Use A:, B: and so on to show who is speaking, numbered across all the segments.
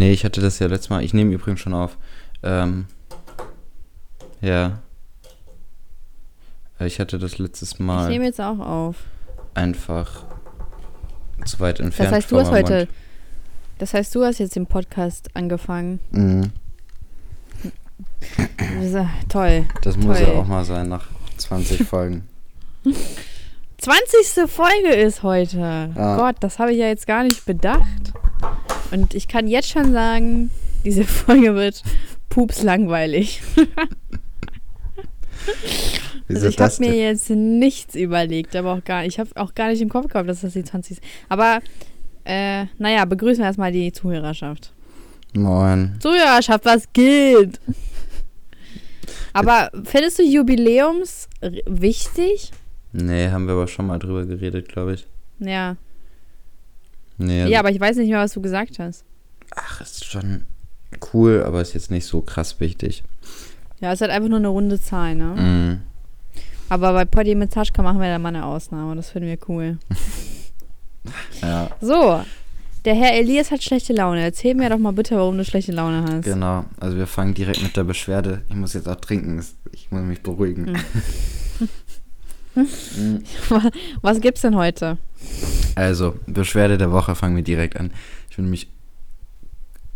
A: Nee, ich hatte das ja letztes Mal. Ich nehme übrigens schon auf. Ähm, ja. Ich hatte das letztes Mal.
B: Ich nehme jetzt auch auf.
A: Einfach zu weit entfernt.
B: Das heißt, du hast heute. Mund. Das heißt, du hast jetzt den Podcast angefangen. Mhm. Toll.
A: Das
B: toll.
A: muss ja auch mal sein nach 20 Folgen.
B: 20. Folge ist heute. Ja. Gott, das habe ich ja jetzt gar nicht bedacht. Und ich kann jetzt schon sagen, diese Folge wird pups langweilig. also ich habe mir jetzt nichts überlegt, aber auch gar, ich habe auch gar nicht im Kopf gehabt, dass das die 20 ist. Aber äh, naja, begrüßen wir erstmal die Zuhörerschaft.
A: Moin.
B: Zuhörerschaft, was geht? Aber findest du Jubiläums wichtig?
A: Nee, haben wir aber schon mal drüber geredet, glaube ich.
B: Ja.
A: Nee,
B: ja, aber ich weiß nicht mehr, was du gesagt hast.
A: Ach, ist schon cool, aber ist jetzt nicht so krass wichtig.
B: Ja, ist halt einfach nur eine runde Zahl, ne? Mm. Aber bei Poddy mit Taschka machen wir da mal eine Ausnahme. Das finden wir cool.
A: ja.
B: So, der Herr Elias hat schlechte Laune. Erzähl mir doch mal bitte, warum du schlechte Laune hast.
A: Genau, also wir fangen direkt mit der Beschwerde. Ich muss jetzt auch trinken, ich muss mich beruhigen.
B: Hm. Was gibt's denn heute?
A: Also, Beschwerde der Woche fangen wir direkt an. Ich bin nämlich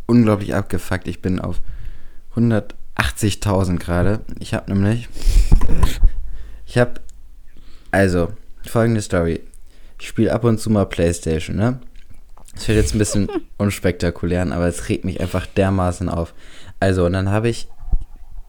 A: unglaublich abgefuckt. Ich bin auf 180.000 gerade. Ich habe nämlich. Ich habe. Also, folgende Story. Ich spiele ab und zu mal Playstation, ne? Das wird jetzt ein bisschen unspektakulär, aber es regt mich einfach dermaßen auf. Also, und dann habe ich.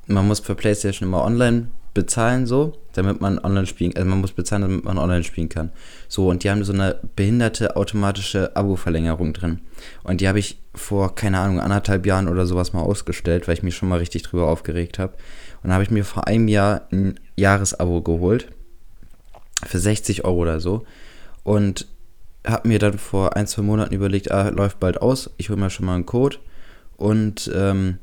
A: Man muss für Playstation immer online bezahlen, so, damit man online spielen, also man muss bezahlen, damit man online spielen kann. So, und die haben so eine behinderte automatische Abo-Verlängerung drin. Und die habe ich vor, keine Ahnung, anderthalb Jahren oder sowas mal ausgestellt, weil ich mich schon mal richtig drüber aufgeregt habe. Und dann habe ich mir vor einem Jahr ein Jahresabo geholt. Für 60 Euro oder so. Und habe mir dann vor ein, zwei Monaten überlegt, ah, läuft bald aus, ich hole mir schon mal einen Code. Und ähm,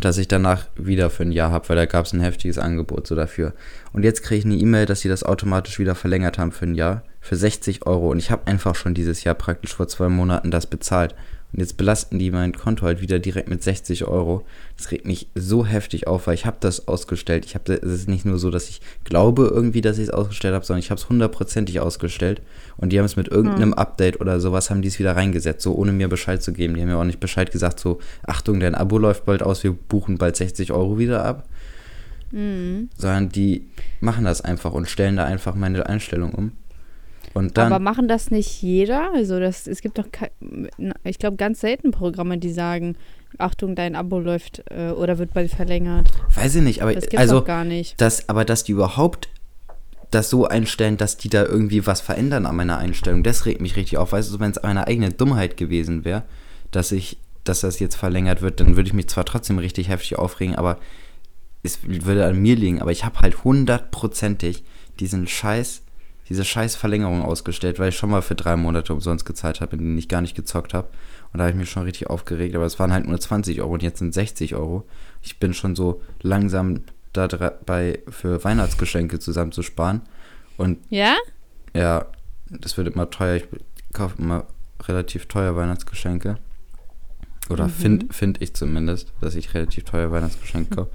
A: dass ich danach wieder für ein Jahr habe, weil da gab es ein heftiges Angebot so dafür. Und jetzt kriege ich eine E-Mail, dass sie das automatisch wieder verlängert haben für ein Jahr, für 60 Euro. Und ich habe einfach schon dieses Jahr praktisch vor zwei Monaten das bezahlt. Und jetzt belasten die mein Konto halt wieder direkt mit 60 Euro. Das regt mich so heftig auf, weil ich habe das ausgestellt. Ich habe, es ist nicht nur so, dass ich glaube irgendwie, dass ich es ausgestellt habe, sondern ich habe es hundertprozentig ausgestellt. Und die haben es mit irgendeinem hm. Update oder sowas, haben die es wieder reingesetzt, so ohne mir Bescheid zu geben. Die haben mir auch nicht Bescheid gesagt, so, Achtung, dein Abo läuft bald aus, wir buchen bald 60 Euro wieder ab. Mhm. Sondern die machen das einfach und stellen da einfach meine Einstellung um. Und dann,
B: Aber machen das nicht jeder? Also das, es gibt doch, ich glaube, ganz selten Programme, die sagen, Achtung, dein Abo läuft äh, oder wird bald verlängert.
A: Weiß ich nicht, aber das gibt's also doch gar nicht. Das, aber dass die überhaupt das so einstellen, dass die da irgendwie was verändern an meiner Einstellung, das regt mich richtig auf. Weißt du, wenn es meine eigene Dummheit gewesen wäre, dass ich, dass das jetzt verlängert wird, dann würde ich mich zwar trotzdem richtig heftig aufregen, aber es würde an mir liegen. Aber ich habe halt hundertprozentig diesen Scheiß diese scheiß Verlängerung ausgestellt, weil ich schon mal für drei Monate umsonst gezahlt habe, in denen ich gar nicht gezockt habe. Und da habe ich mich schon richtig aufgeregt. Aber es waren halt nur 20 Euro und jetzt sind 60 Euro. Ich bin schon so langsam dabei, für Weihnachtsgeschenke zusammenzusparen. Und
B: ja?
A: Ja, das wird immer teuer. Ich kaufe immer relativ teuer Weihnachtsgeschenke. Oder mhm. finde find ich zumindest, dass ich relativ teuer Weihnachtsgeschenke kaufe.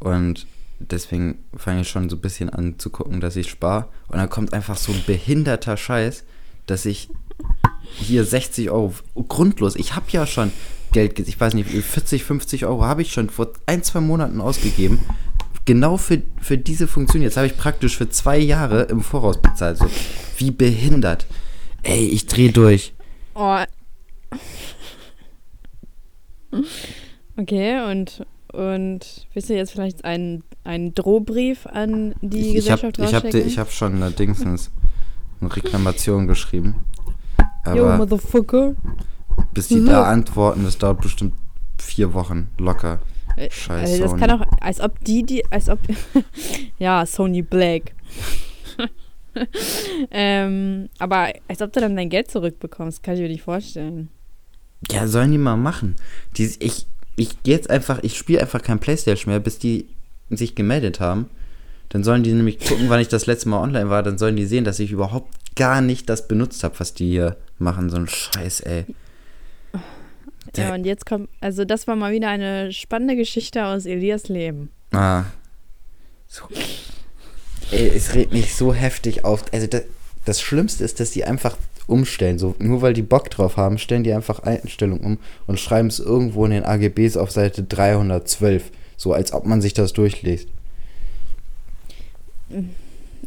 A: Und deswegen fange ich schon so ein bisschen an zu gucken, dass ich spare. Und dann kommt einfach so ein behinderter Scheiß, dass ich hier 60 Euro grundlos, ich habe ja schon Geld, ich weiß nicht, 40, 50 Euro habe ich schon vor ein, zwei Monaten ausgegeben. Genau für, für diese Funktion. Jetzt habe ich praktisch für zwei Jahre im Voraus bezahlt. So, wie behindert. Ey, ich drehe durch.
B: Oh. Okay, und und willst du jetzt vielleicht einen, einen Drohbrief an die
A: ich,
B: Gesellschaft
A: Ich habe ich hab schon eine Dingsens, eine Reklamation geschrieben. Aber Yo,
B: Motherfucker.
A: Bis die da antworten, das dauert bestimmt vier Wochen locker.
B: Äh, Scheiße. Also das kann auch, als ob die, die, als ob, ja, Sony Black. ähm, aber als ob du dann dein Geld zurückbekommst, kann ich mir nicht vorstellen.
A: Ja, sollen die mal machen. Die, ich, ich gehe jetzt einfach, ich spiele einfach kein Playstation mehr, bis die sich gemeldet haben. Dann sollen die nämlich gucken, wann ich das letzte Mal online war. Dann sollen die sehen, dass ich überhaupt gar nicht das benutzt habe, was die hier machen. So ein Scheiß, ey.
B: Ja, und jetzt kommt, also das war mal wieder eine spannende Geschichte aus Elias Leben.
A: Ah. So. Ey, es regt mich so heftig auf. Also das, das Schlimmste ist, dass die einfach umstellen. So, nur weil die Bock drauf haben, stellen die einfach Einstellungen um und schreiben es irgendwo in den AGBs auf Seite 312. So als ob man sich das durchliest.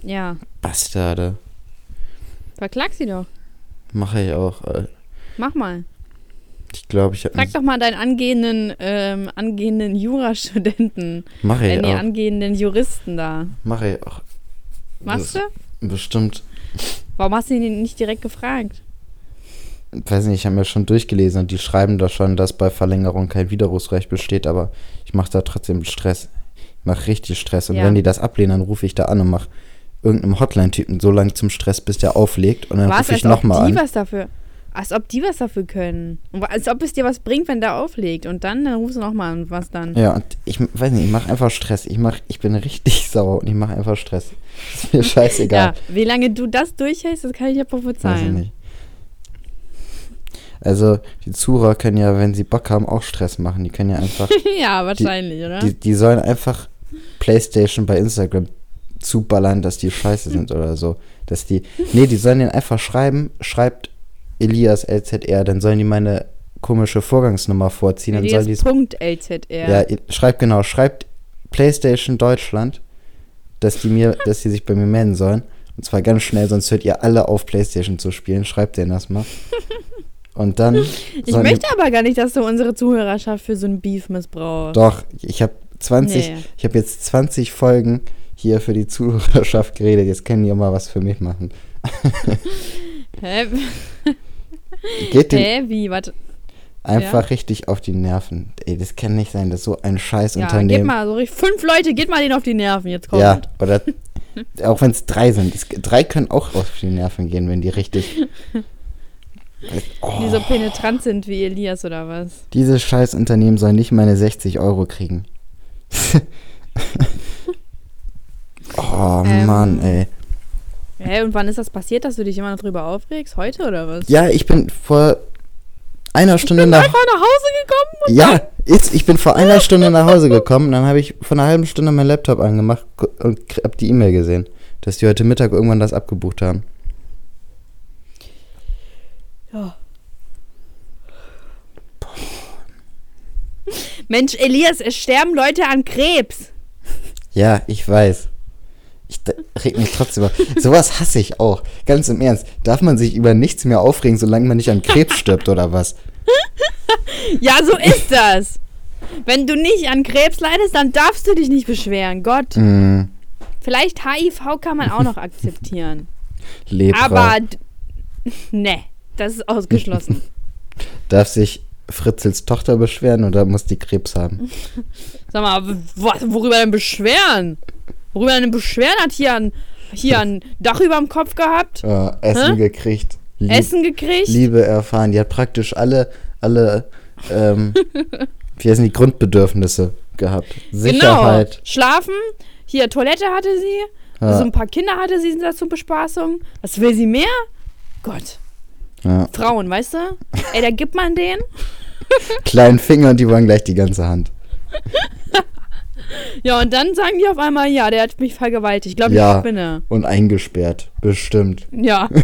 B: Ja.
A: Bastarde.
B: Verklag sie doch.
A: Mache ich auch. Äh.
B: Mach mal.
A: Ich glaube, ich habe.
B: Frag doch mal deinen angehenden, ähm, angehenden Jurastudenten.
A: Mache ich
B: äh, nee,
A: auch.
B: angehenden Juristen da.
A: Mache ich auch.
B: Machst du?
A: Bestimmt.
B: Warum hast du ihn nicht direkt gefragt?
A: weiß nicht, ich habe mir schon durchgelesen und die schreiben da schon, dass bei Verlängerung kein Widerrufsrecht besteht, aber ich mache da trotzdem Stress. Ich mache richtig Stress. Und ja. wenn die das ablehnen, dann rufe ich da an und mache irgendeinem Hotline-Typen so lange zum Stress, bis der auflegt und dann rufe ich nochmal an.
B: Was dafür, als ob die was dafür können. Als ob es dir was bringt, wenn der auflegt. Und dann, dann rufst du nochmal an, was dann.
A: Ja, und ich weiß nicht, ich mache einfach Stress. Ich, mach, ich bin richtig sauer und ich mache einfach Stress. Ist mir scheißegal.
B: ja, wie lange du das durchhältst, das kann ich ja prophezeien. Weiß ich nicht.
A: Also die Zuhörer können ja, wenn sie Bock haben, auch Stress machen. Die können ja einfach.
B: ja, wahrscheinlich,
A: die,
B: oder?
A: Die, die sollen einfach PlayStation bei Instagram zuballern, dass die scheiße sind oder so. Dass die. Nee, die sollen den einfach schreiben, schreibt Elias LZR, dann sollen die meine komische Vorgangsnummer vorziehen. Elias dann
B: sollen die LZR.
A: Ja, schreibt genau, schreibt PlayStation Deutschland, dass die mir, dass die sich bei mir melden sollen. Und zwar ganz schnell, sonst hört ihr alle auf, PlayStation zu spielen. Schreibt denen das mal. Und dann.
B: Ich möchte aber gar nicht, dass du unsere Zuhörerschaft für so ein Beef missbrauchst.
A: Doch, ich habe 20, nee. ich habe jetzt 20 Folgen hier für die Zuhörerschaft geredet. Jetzt können die auch mal was für mich machen.
B: Hä?
A: Geht dem
B: Hä? Wie? Warte.
A: Einfach ja. richtig auf die Nerven. Ey, das kann nicht sein, dass so ein scheiß ja, Unternehmen. Geht
B: mal, so fünf Leute, geht mal denen auf die Nerven, jetzt kommt.
A: Ja, oder auch wenn es drei sind. Es, drei können auch auf die Nerven gehen, wenn die richtig
B: Oh. Die so penetrant sind wie Elias oder was?
A: Dieses scheiß Unternehmen soll nicht meine 60 Euro kriegen. oh ähm, Mann, ey.
B: Hä, und wann ist das passiert, dass du dich immer noch drüber aufregst? Heute oder was?
A: Ja, ich bin vor einer Stunde
B: ich
A: bin
B: nach, einfach nach Hause gekommen.
A: ja, ist, ich bin vor einer Stunde nach Hause gekommen. Dann habe ich vor einer halben Stunde mein Laptop angemacht und habe die E-Mail gesehen, dass die heute Mittag irgendwann das abgebucht haben.
B: Ja. Mensch, Elias, es sterben Leute an Krebs.
A: Ja, ich weiß. Ich reg mich trotzdem auf. Sowas hasse ich auch. Ganz im Ernst. Darf man sich über nichts mehr aufregen, solange man nicht an Krebs stirbt oder was?
B: ja, so ist das. Wenn du nicht an Krebs leidest, dann darfst du dich nicht beschweren. Gott. Mm. Vielleicht HIV kann man auch noch akzeptieren.
A: Lepra.
B: Aber ne. Das ist ausgeschlossen.
A: Darf sich Fritzels Tochter beschweren oder muss die Krebs haben?
B: Sag mal, worüber denn beschweren? Worüber denn beschweren hat hier ein, hier ein Dach über dem Kopf gehabt?
A: Uh, Essen Hä? gekriegt.
B: Lieb, Essen gekriegt?
A: Liebe erfahren. Die hat praktisch alle, alle, ähm, wie heißen die Grundbedürfnisse gehabt. Sicherheit.
B: Genau. Schlafen. Hier, Toilette hatte sie. Ja. So ein paar Kinder hatte sie zur Bespaßung. Was will sie mehr? Gott. Ja. Frauen, weißt du? Ey, da gibt man den.
A: Kleinen Finger und die wollen gleich die ganze Hand.
B: ja, und dann sagen die auf einmal, ja, der hat mich vergewaltigt. Ich glaube,
A: ja,
B: ich spinne.
A: Und eingesperrt, bestimmt.
B: Ja.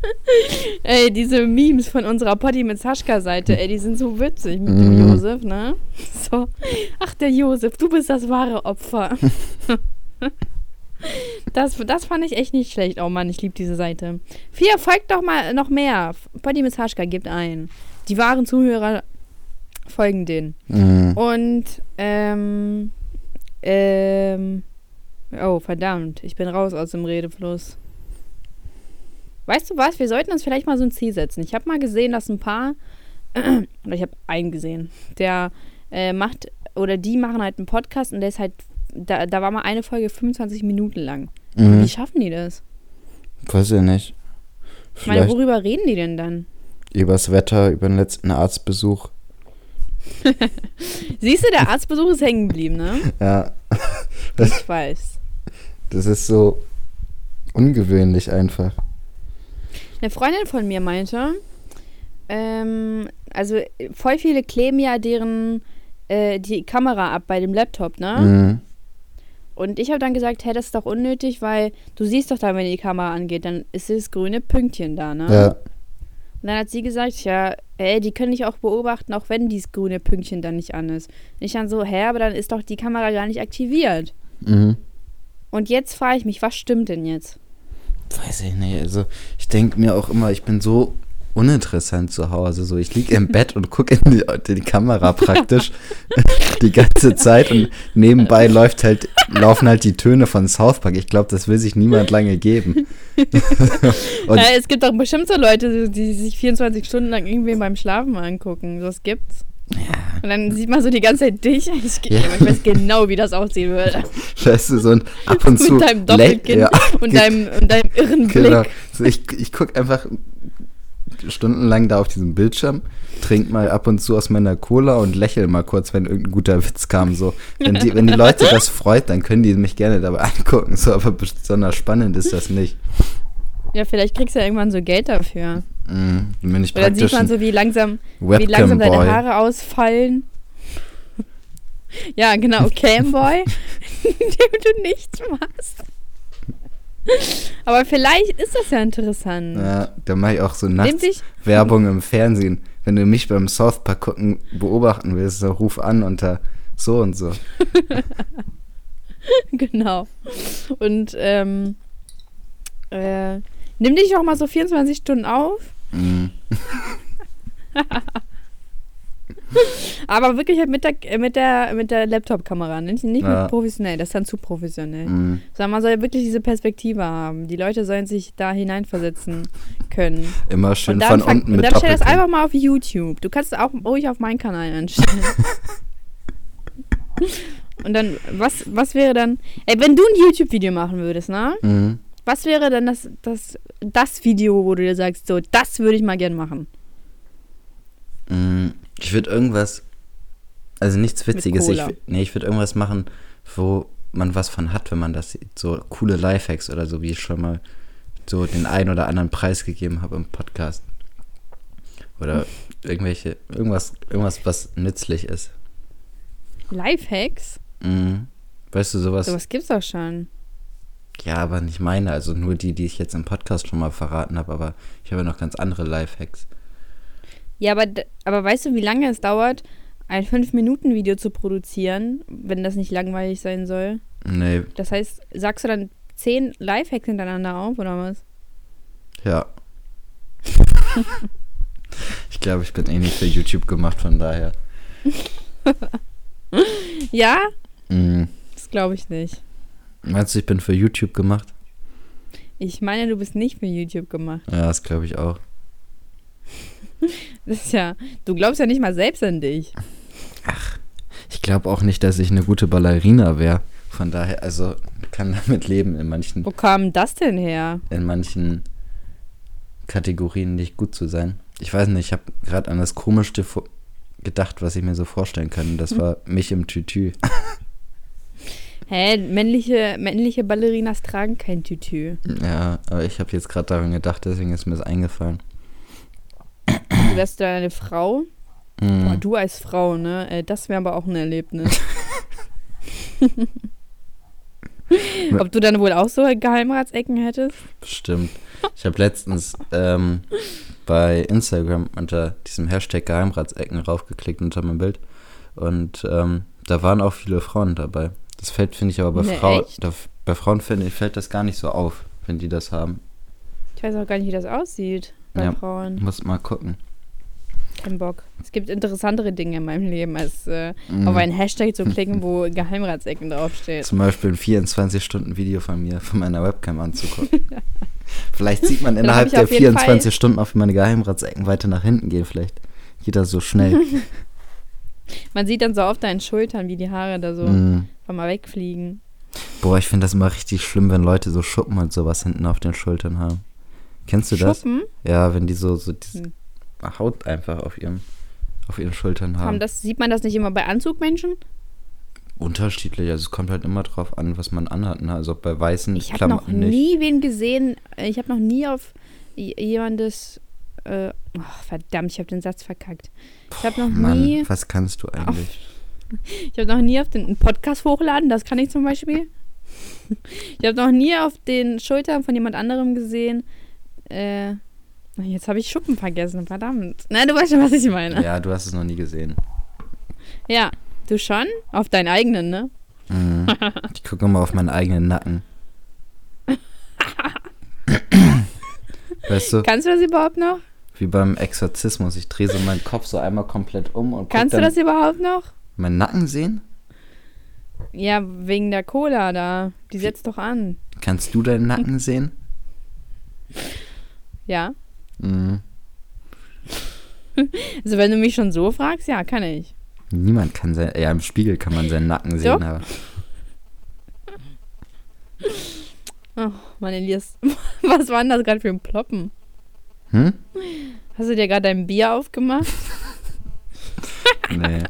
B: ey, diese Memes von unserer Potti mit Saschka-Seite, ey, die sind so witzig mit dem mhm. Josef, ne? So. Ach, der Josef, du bist das wahre Opfer. Das, das fand ich echt nicht schlecht. Oh Mann, ich liebe diese Seite. Vier, folgt doch mal noch mehr. Body Miss Haschka gibt ein. Die wahren Zuhörer folgen denen. Mhm. Und, ähm, ähm, oh, verdammt. Ich bin raus aus dem Redefluss. Weißt du was? Wir sollten uns vielleicht mal so ein Ziel setzen. Ich habe mal gesehen, dass ein paar, oder ich habe einen gesehen, der äh, macht, oder die machen halt einen Podcast und der ist halt da, da war mal eine Folge 25 Minuten lang. Mhm. Wie schaffen die das?
A: Weiß ich nicht.
B: Ich meine, worüber reden die denn dann?
A: Übers Wetter, über den letzten Arztbesuch.
B: Siehst du, der Arztbesuch ist hängen geblieben, ne?
A: Ja.
B: Das, ich weiß.
A: Das ist so ungewöhnlich einfach.
B: Eine Freundin von mir meinte, ähm, also voll viele kleben ja deren äh, die Kamera ab bei dem Laptop, ne?
A: Mhm.
B: Und ich habe dann gesagt, hey, das ist doch unnötig, weil du siehst doch dann, wenn die Kamera angeht, dann ist das grüne Pünktchen da, ne?
A: Ja.
B: Und dann hat sie gesagt, ja, ey, die können dich auch beobachten, auch wenn dieses grüne Pünktchen dann nicht an ist. Und ich dann so, hä, aber dann ist doch die Kamera gar nicht aktiviert.
A: Mhm.
B: Und jetzt frage ich mich, was stimmt denn jetzt?
A: Weiß ich nicht. Also, ich denke mir auch immer, ich bin so uninteressant zu Hause. So, ich liege im Bett und gucke in die, in die Kamera praktisch die ganze Zeit und nebenbei läuft halt, laufen halt die Töne von South Park. Ich glaube, das will sich niemand lange geben. und
B: Ja, es gibt doch bestimmt so Leute, die sich 24 Stunden lang irgendwie beim Schlafen angucken. Das gibt's. Und dann sieht man so die ganze Zeit dich. Ich,
A: Ja.
B: ich weiß genau, wie das aussehen würde.
A: weißt du, so ein ab und zu.
B: Mit deinem Doppelkinn
A: Ja,
B: und, deinem, und deinem irren
A: genau.
B: Blick.
A: Ich ich gucke einfach stundenlang da auf diesem Bildschirm, trink mal ab und zu aus meiner Cola und lächel mal kurz, wenn irgendein guter Witz kam. So. Wenn, die, wenn die Leute das freut, dann können die mich gerne dabei angucken. So, aber besonders spannend ist das nicht.
B: Ja, vielleicht kriegst du ja irgendwann so Geld dafür.
A: Mhm. Dann bin ich
B: Oder dann sieht man so, wie langsam, wie langsam deine. Haare ausfallen. ja, genau, Camboy, indem du nichts machst. Aber vielleicht ist das ja interessant.
A: Ja, da mache ich auch so nachts Werbung im Fernsehen. Wenn du mich beim South Park gucken beobachten willst, dann ruf an unter so und so.
B: genau. Und ähm, äh, nimm dich auch mal so 24 Stunden auf.
A: Mhm.
B: Aber wirklich halt mit der, mit der, mit der Laptop-Kamera, nicht, nicht
A: Ja.
B: mit professionell, das ist dann zu professionell.
A: Mhm.
B: Sondern man soll ja wirklich diese Perspektive haben. Die Leute sollen sich da hineinversetzen können.
A: Immer schön
B: und dann,
A: von unten
B: und
A: mit
B: dann stell das einfach mal auf YouTube. Du kannst es auch ruhig auf meinen Kanal anstellen. und dann, was, was wäre dann, ey, wenn du ein YouTube-Video machen würdest, ne?
A: Mhm.
B: Was wäre dann das, das, das Video, wo du dir sagst, so, das würde ich mal gern machen?
A: Mm, Ich würde irgendwas, also nichts Witziges, ich, nee, ich würde irgendwas machen, wo man was von hat, wenn man das sieht. So coole Lifehacks oder so, wie ich schon mal so den einen oder anderen Preis gegeben habe im Podcast. Oder irgendwelche, irgendwas, irgendwas, was nützlich ist.
B: Lifehacks?
A: Mhm. Weißt du, sowas,
B: Sowas gibt's doch schon.
A: ja, aber nicht meine, also nur die, die ich jetzt im Podcast schon mal verraten habe, aber ich habe ja noch ganz andere Lifehacks.
B: Ja, aber, aber weißt du, wie lange es dauert, ein 5-Minuten-Video zu produzieren, wenn das nicht langweilig sein soll?
A: Nee,
B: Das heißt, sagst du dann 10 Lifehacks hintereinander auf, oder was?
A: ja. ich glaube, ich bin eh nicht für YouTube gemacht, von daher.
B: Ja?
A: Mhm.
B: Das glaube ich nicht.
A: Meinst du, ich bin für YouTube gemacht?
B: Ich meine, du bist nicht für YouTube gemacht.
A: Ja, das glaube ich auch.
B: Das ist ja, du glaubst ja nicht mal selbst an dich.
A: Ich glaube auch nicht, dass ich eine gute Ballerina wäre. Von daher, also kann damit leben in manchen,
B: Wo kam das denn her?
A: in manchen Kategorien nicht gut zu sein. Ich weiß nicht, ich habe gerade an das Komischste gedacht, was ich mir so vorstellen kann. Das war mich im Tütü.
B: Hä, männliche, männliche Ballerinas tragen kein Tütü.
A: Ja, aber ich habe jetzt gerade daran gedacht, deswegen ist mir das eingefallen.
B: Du wärst da eine Frau. Boah,
A: Mhm.
B: du als Frau, ne? Äh, Das wäre aber auch ein Erlebnis. Ob du dann wohl auch so Geheimratsecken hättest?
A: Bestimmt. Ich habe letztens ähm, bei Instagram unter diesem Hashtag Geheimratsecken raufgeklickt unter mein Bild. Und ähm, da waren auch viele Frauen dabei. Das fällt, finde ich, aber bei
B: Ne,
A: Frauen,
B: echt?
A: da, bei Frauen finde ich, fällt das gar nicht so auf, wenn die das haben.
B: Ich weiß auch gar nicht, wie das aussieht bei
A: Ja.
B: Frauen.
A: Muss mal gucken.
B: Kein Bock. Es gibt interessantere Dinge in meinem Leben, als äh,
A: Mhm.
B: auf einen Hashtag zu klicken, wo Geheimratsecken draufsteht.
A: Zum Beispiel ein 24-Stunden-Video von mir, von meiner Webcam anzugucken. Vielleicht sieht man innerhalb der
B: auf jeden
A: 24 Stunden auch, wie meine Geheimratsecken weiter nach hinten gehen. Vielleicht geht das so schnell.
B: Man sieht dann so auf deinen Schultern, wie die Haare da so einfach mal wegfliegen.
A: Boah, ich finde das immer richtig schlimm, wenn Leute so Schuppen und sowas hinten auf den Schultern haben. Kennst du das?
B: Schuppen
A: Ja, wenn die so, so diese
B: Hm.
A: Haut einfach auf ihrem auf ihren Schultern haben.
B: das, sieht man das nicht immer bei Anzugmenschen?
A: Unterschiedlich, also es kommt halt immer drauf an, was man anhat. Ne? Also bei weißen
B: Ich habe noch
A: Klamotten nicht.
B: nie wen gesehen, ich habe noch nie auf jemandes äh, oh, verdammt, ich habe den Satz verkackt. Ich habe noch
A: Mann,
B: nie,
A: was kannst du eigentlich?
B: ich habe noch nie auf den einen Podcast hochladen, das kann ich zum Beispiel. Ich habe noch nie auf den Schultern von jemand anderem gesehen. Äh, jetzt habe ich Schuppen vergessen, verdammt. Nein, du weißt schon, was ich meine.
A: Ja, du hast es noch nie gesehen.
B: Ja, du schon? Auf deinen eigenen, ne?
A: Mhm. Ich gucke mal auf meinen eigenen Nacken. weißt du,
B: Kannst du das überhaupt noch?
A: wie beim Exorzismus. Ich drehe so meinen Kopf so einmal komplett um und
B: Kannst du das überhaupt noch?
A: meinen Nacken sehen.
B: Ja, wegen der Cola da. Die setzt doch an.
A: Kannst du deinen Nacken sehen?
B: Ja.
A: Mhm.
B: Also wenn du mich schon so fragst, ja, kann ich.
A: Niemand kann sein, ja, im Spiegel kann man seinen Nacken sehen,
B: Doch.
A: aber
B: Oh, Mann, Elias. Was war denn das gerade für ein Ploppen?
A: hm?
B: Hast du dir gerade dein Bier aufgemacht?
A: Nee.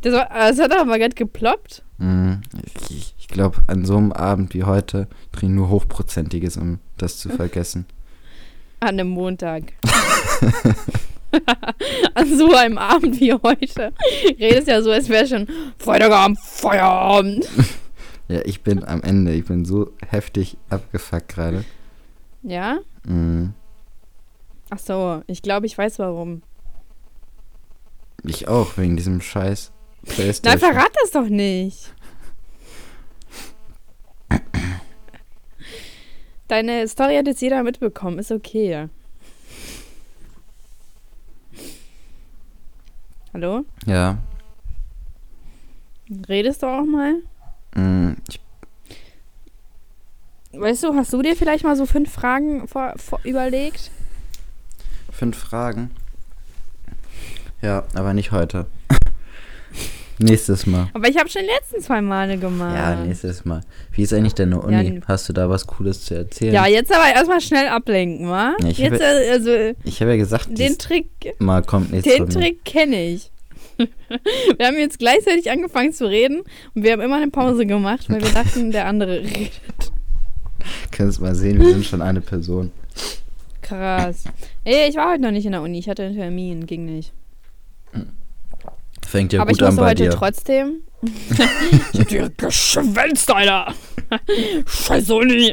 B: Das, war, das hat aber gerade geploppt.
A: Mhm. Ich, ich glaube, an so einem Abend wie heute trinke ich nur Hochprozentiges, um das zu vergessen.
B: An einem Montag. An so einem Abend wie heute. Redest ja so, als wäre schon Freitagabend, Feierabend.
A: Ja, ich bin am Ende. Ich bin so heftig abgefuckt gerade.
B: Ja?
A: Mhm.
B: Ach so, ich glaube, ich weiß warum.
A: Ich auch, wegen diesem scheiß
B: Nein, verrat das doch nicht. Deine Story hat jetzt jeder mitbekommen. Ist okay. Hallo?
A: Ja.
B: Redest du auch mal?
A: Mhm. Ich,
B: Weißt du, hast du dir vielleicht mal so fünf Fragen vor, vor, überlegt?
A: fünf Fragen. Ja, aber nicht heute. Nächstes Mal.
B: Aber ich habe schon die letzten zwei Male gemacht.
A: Ja, nächstes Mal. Wie ist eigentlich deine Uni?
B: Ja,
A: Hast du da was Cooles zu erzählen?
B: Ja, jetzt aber erstmal schnell ablenken, wa?
A: Ja, ich
B: jetzt,
A: habe-
B: äh, also,
A: Ich habe ja gesagt,
B: den Trick,
A: Mal kommt nichts
B: den. Trick kenne ich. wir haben jetzt gleichzeitig angefangen zu reden und wir haben immer eine Pause gemacht, weil wir dachten, der andere redet.
A: Kannst mal sehen, wir sind schon eine Person.
B: Krass. Ey, ich war heute noch nicht in der Uni. Ich hatte einen Termin, ging nicht.
A: Fängt ja
B: Aber ich
A: gut an bei
B: heute
A: dir.
B: trotzdem. ich hab dir geschwänzt, Alter. Scheiß Uni.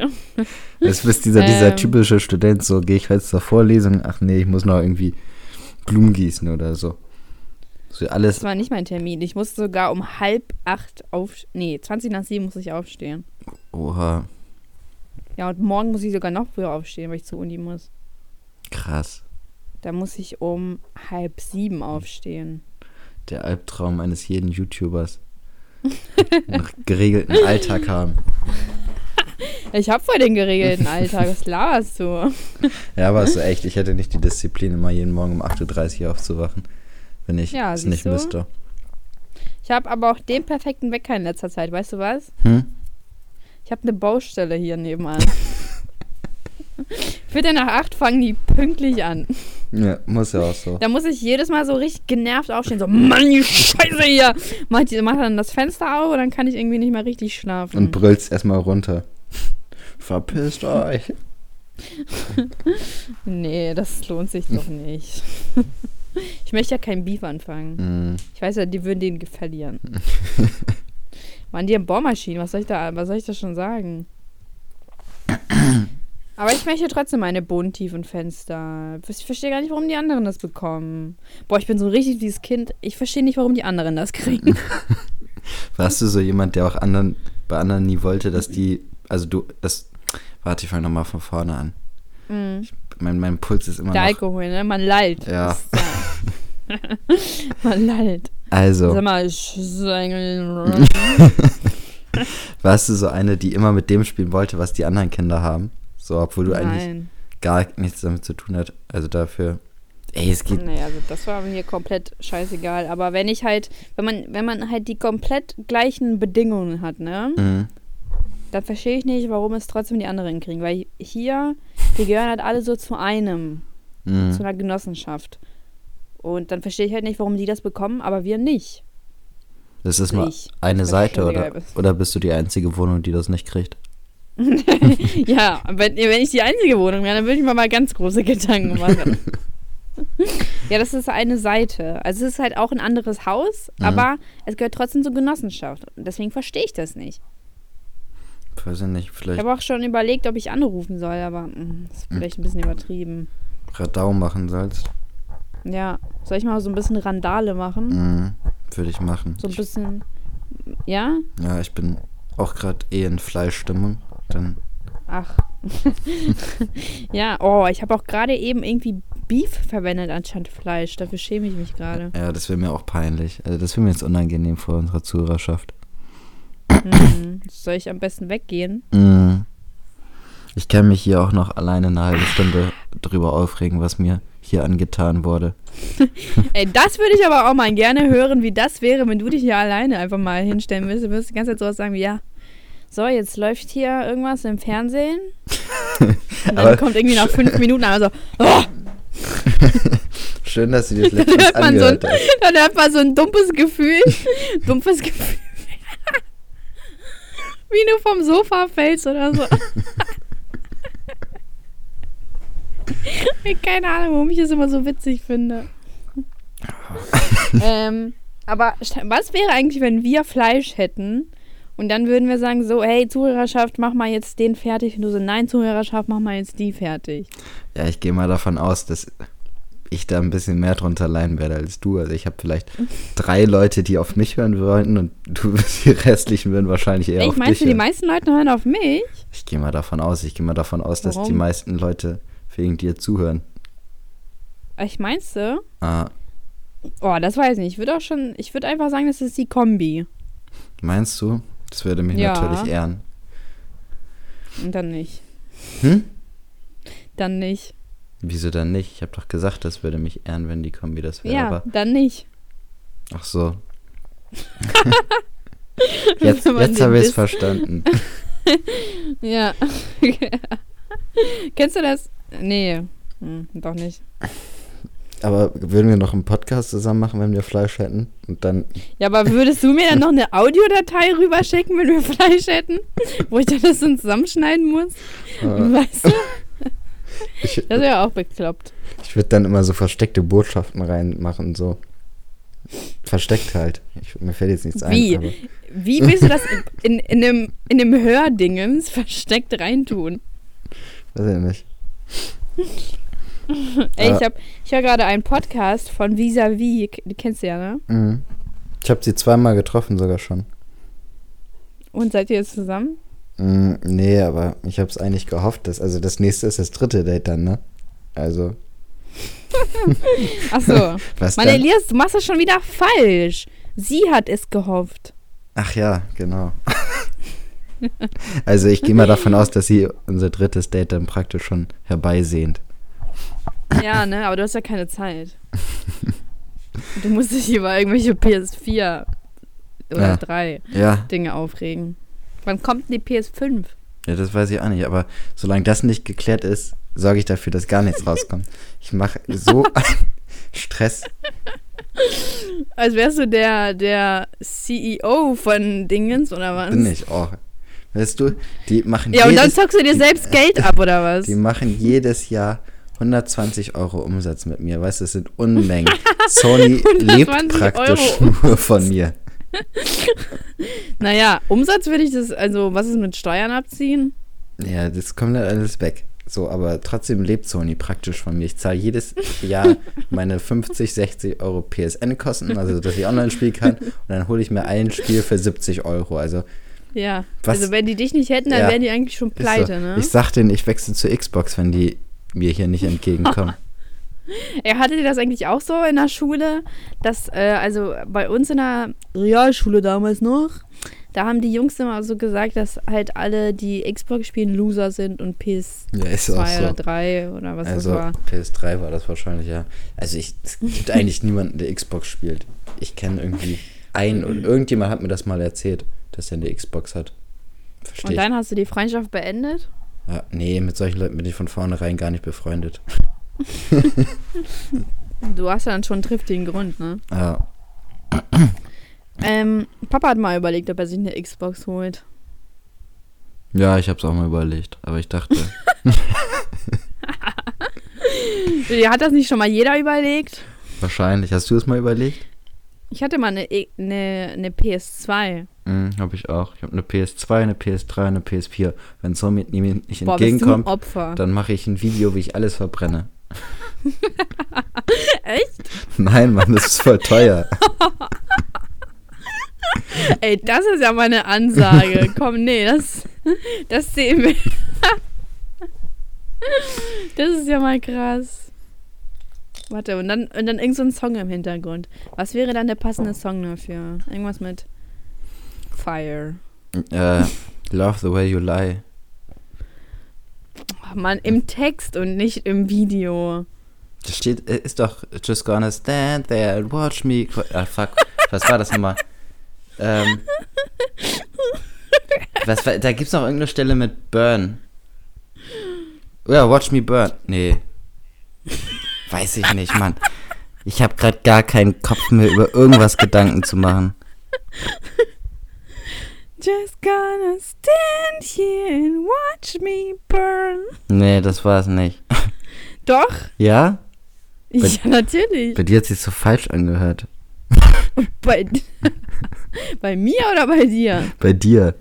A: Das ist dieser, dieser
B: Ähm.
A: typische Student, so gehe ich heute zur Vorlesung, ach nee, ich muss noch irgendwie Blumen gießen oder so. So alles,
B: Das war nicht mein Termin. Ich musste sogar um halb acht auf. Nee, 20 nach sieben muss ich aufstehen.
A: oha,
B: Ja, und morgen muss ich sogar noch früher aufstehen, weil ich zur Uni muss.
A: krass.
B: Da muss ich um halb sieben aufstehen.
A: Der Albtraum eines jeden YouTubers. Einen geregelten Alltag haben.
B: Ich hab voll den geregelten Alltag. Was laberst du?
A: Ja, aber so echt, ich hätte nicht die Disziplin, immer jeden Morgen um 8.30 Uhr aufzuwachen, wenn ich
B: Ja,
A: es nicht
B: du?
A: müsste.
B: Ich habe aber auch den perfekten Wecker in letzter Zeit. Weißt du was?
A: Hm?
B: Ich habe eine Baustelle hier nebenan. Viertel nach acht fangen die pünktlich an.
A: Ja, muss ja auch so.
B: Da muss ich jedes Mal so richtig genervt aufstehen. So, Mann, die Scheiße hier. Mach, die, mach dann das Fenster auf und dann kann ich irgendwie nicht mehr richtig schlafen.
A: Und brüllst erstmal runter. Verpisst euch.
B: nee, das lohnt sich doch nicht. ich möchte ja keinen Beef anfangen.
A: Hm.
B: Ich weiß ja, die würden den verlieren. Mann, die haben Bohrmaschinen. Was soll ich da, was soll ich da schon sagen? Aber ich möchte trotzdem meine bodentiefen Fenster. Ich verstehe gar nicht, warum die anderen das bekommen. Boah, ich bin so richtig dieses Kind. Ich verstehe nicht, warum die anderen das kriegen.
A: Warst du so jemand, der auch anderen, bei anderen nie wollte, dass die, also du, das, warte, ich fange nochmal von vorne an.
B: Mhm.
A: Mein, mein Puls ist immer
B: Der
A: noch,
B: Alkohol, ne? Man lallt.
A: Ja.
B: Ist ja- Man lallt.
A: also,
B: Sag mal, ich
A: warst du so eine, die immer mit dem spielen wollte, was die anderen Kinder haben? So, obwohl du eigentlich
B: Nein.
A: gar nichts damit zu tun hast. Also dafür, ey, es geht,
B: Nee, also das war mir komplett scheißegal. Aber wenn ich halt, wenn man, wenn man halt die komplett gleichen Bedingungen hat, ne,
A: Mhm.
B: dann verstehe ich nicht, warum es trotzdem die anderen kriegen. Weil hier, wir gehören halt alle so zu einem, zu
A: Mhm.
B: einer Genossenschaft. Und dann verstehe ich halt nicht, warum die das bekommen, aber wir nicht.
A: Das ist nur
B: Ich.
A: eine Seite, oder, oder bist du die einzige Wohnung, die das nicht kriegt?
B: ja, wenn, wenn ich die einzige Wohnung wäre, dann würde ich mir mal ganz große Gedanken machen. ja, das ist eine Seite. Also es ist halt auch ein anderes Haus, mhm. aber es gehört trotzdem zur Genossenschaft. Deswegen verstehe ich das nicht.
A: Weiß ich nicht, vielleicht.
B: Ich habe auch schon überlegt, ob ich anrufen soll, aber mh, hm, das ist vielleicht ein bisschen übertrieben.
A: Radau machen sollst.
B: Ja, soll ich mal so ein bisschen Randale machen?
A: Mhm, würde ich machen.
B: So ein bisschen. Ja?
A: Ja, ich bin auch gerade eh in Fleischstimmung. Dann.
B: Ach. ja, oh, ich habe auch gerade eben irgendwie Beef verwendet anstatt Fleisch. Dafür schäme ich mich gerade.
A: Ja, das wäre mir auch peinlich. Also das wäre mir jetzt unangenehm vor unserer Zuhörerschaft.
B: Hm, soll ich am besten weggehen?
A: Mhm. Ich kann mich hier auch noch alleine eine halbe Stunde drüber aufregen, was mir hier angetan wurde.
B: Ey, das würde ich aber auch mal gerne hören, wie das wäre, wenn du dich hier alleine einfach mal hinstellen würdest. Du würdest die ganze Zeit sowas sagen wie, ja, so, jetzt läuft hier irgendwas im Fernsehen. Und dann kommt irgendwie nach fünf Minuten einmal so, oh!
A: Schön, dass du dir das letztens
B: angehört
A: so ein, hast.
B: Dann hört man so ein dumpfes Gefühl. dumpfes Gefühl. Wie du vom Sofa fällst oder so. Keine Ahnung, warum ich das immer so witzig finde. ähm, aber was wäre eigentlich, wenn wir Fleisch hätten und dann würden wir sagen so, hey Zuhörerschaft, mach mal jetzt den fertig. Und du so, nein Zuhörerschaft, mach mal jetzt die fertig.
A: Ja, ich gehe mal davon aus, dass ich da ein bisschen mehr drunter leiden werde als du. Also ich habe vielleicht drei Leute, die auf mich hören wollten und du, die restlichen würden wahrscheinlich eher ich auf dich
B: meinst du, die meisten Leute hören auf mich?
A: Ich gehe mal davon aus. Ich gehe mal davon aus, Warum? dass die meisten Leute wegen dir zuhören.
B: Ich meinst du?
A: Ah.
B: Oh, das weiß ich nicht. Ich würde auch schon, ich würde einfach sagen, das ist die Kombi.
A: Meinst du? Das würde mich ja. natürlich ehren.
B: Und dann nicht.
A: Hm?
B: Dann nicht.
A: Wieso dann nicht? Ich habe doch gesagt, das würde mich ehren, wenn die Kombi das wäre.
B: Ja, dann nicht.
A: Ach so. jetzt jetzt habe ich es verstanden.
B: ja. Kennst du das? Nee, hm, doch nicht.
A: Aber würden wir noch einen Podcast zusammen machen, wenn wir Fleisch hätten? Und dann.
B: Ja, aber würdest du mir dann noch eine Audiodatei rüberschicken, wenn wir Fleisch hätten? Wo ich dann das dann zusammenschneiden muss? Uh. Weißt du? Ich, das wäre auch bekloppt.
A: Ich würde dann immer so versteckte Botschaften reinmachen, so. Versteckt halt. Ich, mir fällt jetzt nichts
B: Wie?
A: ein.
B: Wie willst du das in, in, einem, in einem Hördingens versteckt reintun?
A: Weiß ich nicht.
B: Ey, ich, hab, ich höre gerade einen Podcast von Visavi. Die kennst du ja, ne?
A: Mhm. Ich habe sie zweimal getroffen, sogar schon.
B: Und seid ihr jetzt zusammen?
A: Mm, nee, aber ich habe es eigentlich gehofft, dass, also das nächste ist das dritte Date dann, ne? Also.
B: Ach so. Was Mann, Elias, du machst das schon wieder falsch. Sie hat es gehofft.
A: Ach ja, genau. also ich gehe mal davon aus, dass sie unser drittes Date dann praktisch schon herbeisehnt.
B: Ja, ne, aber du hast ja keine Zeit. Du musst dich über irgendwelche PS4 oder ja. 3 ja. Dinge aufregen. Wann kommt denn die PS5?
A: Ja, das weiß ich auch nicht, aber solange das nicht geklärt ist, sorge ich dafür, dass gar nichts rauskommt. Ich mache so Stress.
B: Als wärst du der, der CEO von Dingens oder was?
A: Bin ich auch. Weißt du, die machen
B: Ja, und dann zockst du dir selbst Geld ab, oder was?
A: Die machen jedes Jahr 120 Euro Umsatz mit mir. Weißt du, das sind Unmengen. Sony lebt praktisch Euro nur von mir.
B: naja, Umsatz würde ich das, also was ist mit Steuern abziehen?
A: Ja, das kommt dann alles weg. So, aber trotzdem lebt Sony praktisch von mir. Ich zahle jedes Jahr meine 50, 60 Euro PSN-Kosten, also dass ich online spielen kann. Und dann hole ich mir ein Spiel für 70 Euro. Also
B: ja, was, also wenn die dich nicht hätten, dann ja, wären die eigentlich schon pleite, so. ne?
A: Ich sag denen, ich wechsle zur Xbox, wenn die mir hier nicht entgegenkommen.
B: Er hatte das eigentlich auch so in der Schule, dass, äh, also bei uns in der Realschule damals noch, da haben die Jungs immer so gesagt, dass halt alle, die Xbox spielen, Loser sind und PS2 ja, so. oder 3 oder was
A: also,
B: das war.
A: PS3 war das wahrscheinlich, ja. Also ich, es gibt eigentlich niemanden, der Xbox spielt. Ich kenne irgendwie einen und irgendjemand hat mir das mal erzählt, dass er eine Xbox hat.
B: Verstehe und dann hast du die Freundschaft beendet?
A: Ja, nee, mit solchen Leuten bin ich von vornherein gar nicht befreundet.
B: du hast ja dann schon einen triftigen Grund, ne?
A: Ja.
B: Ähm, Papa hat mal überlegt, ob er sich eine Xbox holt.
A: Ja, ich habe es auch mal überlegt, aber ich dachte.
B: ja, hat das nicht schon mal jeder überlegt?
A: Wahrscheinlich. Hast du es mal überlegt?
B: Ich hatte mal eine, E- eine, eine PS2.
A: Mhm, habe ich auch. Ich habe eine PS2, eine PS3, eine PS4. Wenn so mit mir nicht
B: Boah,
A: entgegenkommt, dann mache ich ein Video, wie ich alles verbrenne.
B: Echt?
A: Nein, Mann, das ist voll teuer.
B: Ey, das ist ja mal eine Ansage. Komm, nee, das, das sehen wir. Das ist ja mal krass. Warte, und dann, und dann irgend so ein Song im Hintergrund. Was wäre dann der passende Song dafür? Irgendwas mit Fire.
A: äh, love the way you lie.
B: Ach Mann, im Text und nicht im Video.
A: Das steht, äh, ist doch just gonna stand there and watch me. Ah, fuck. Was war das nochmal? Ähm, was war, da gibt's noch irgendeine Stelle mit Burn. Ja, watch me burn. Nee. Weiß ich nicht, Mann. Ich habe gerade gar keinen Kopf mehr, über irgendwas Gedanken zu machen.
B: Just gonna stand here and watch me burn.
A: Nee, das war's nicht.
B: Doch?
A: Ja?
B: Ja, natürlich.
A: Bei dir hat sich so falsch angehört.
B: Bei, bei mir oder bei dir?
A: Bei dir.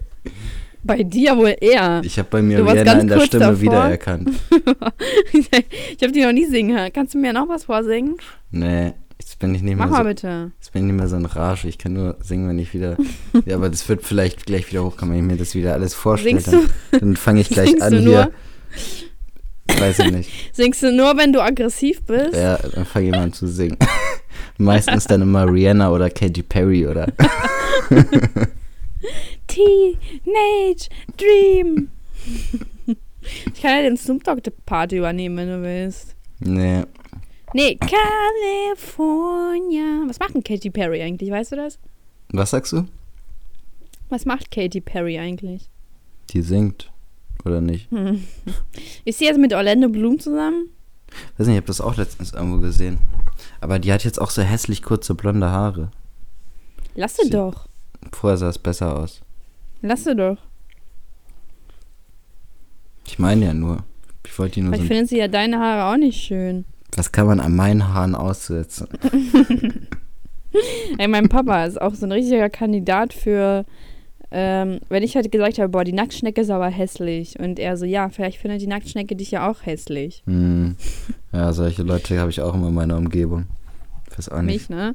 B: Bei dir wohl eher.
A: Ich habe bei mir Rihanna in der Stimme
B: davor.
A: wiedererkannt.
B: ich habe die noch nie singen hören. Kannst du mir noch was vorsingen?
A: Nee, jetzt bin ich nicht mehr
B: Mach
A: so.
B: mal bitte.
A: Jetzt bin ich nicht mehr so in Rage. Ich kann nur singen, wenn ich wieder. ja, aber das wird vielleicht gleich wieder hochkommen, wenn ich mir das wieder alles vorstelle.
B: Singst du,
A: Dann, dann fange ich gleich
B: Singst
A: an hier. Weiß ich nicht.
B: singst du nur, wenn du aggressiv bist?
A: Ja, dann fange ich mal an zu singen. Meistens dann immer Rihanna oder Katy Perry oder.
B: Teenage Dream. ich kann ja den Snoop Dogg Part übernehmen, wenn du willst.
A: Nee.
B: Nee, California. Was macht denn Katy Perry eigentlich? Weißt du das?
A: Was sagst du?
B: Was macht Katy Perry eigentlich?
A: Die singt. Oder nicht?
B: Hm. Ist sie jetzt mit Orlando Bloom zusammen?
A: Weiß nicht, ich habe das auch letztens irgendwo gesehen. Aber die hat jetzt auch so hässlich kurze blonde Haare.
B: Lass sie
A: Sie-
B: doch.
A: Vorher sah es besser aus.
B: Lass sie doch.
A: Ich meine ja nur. Ich wollte nur so.
B: Vielleicht
A: ein-
B: findet sie ja deine Haare auch nicht schön.
A: Was kann man an meinen Haaren aussetzen?
B: Ey, mein Papa ist auch so ein richtiger Kandidat für, ähm, wenn ich halt gesagt habe, boah, die Nacktschnecke ist aber hässlich. Und er so, ja, vielleicht findet die Nacktschnecke dich ja auch hässlich.
A: Hm. Ja, solche Leute habe ich auch immer in meiner Umgebung. Ich weiß auch nicht.
B: Mich, ne?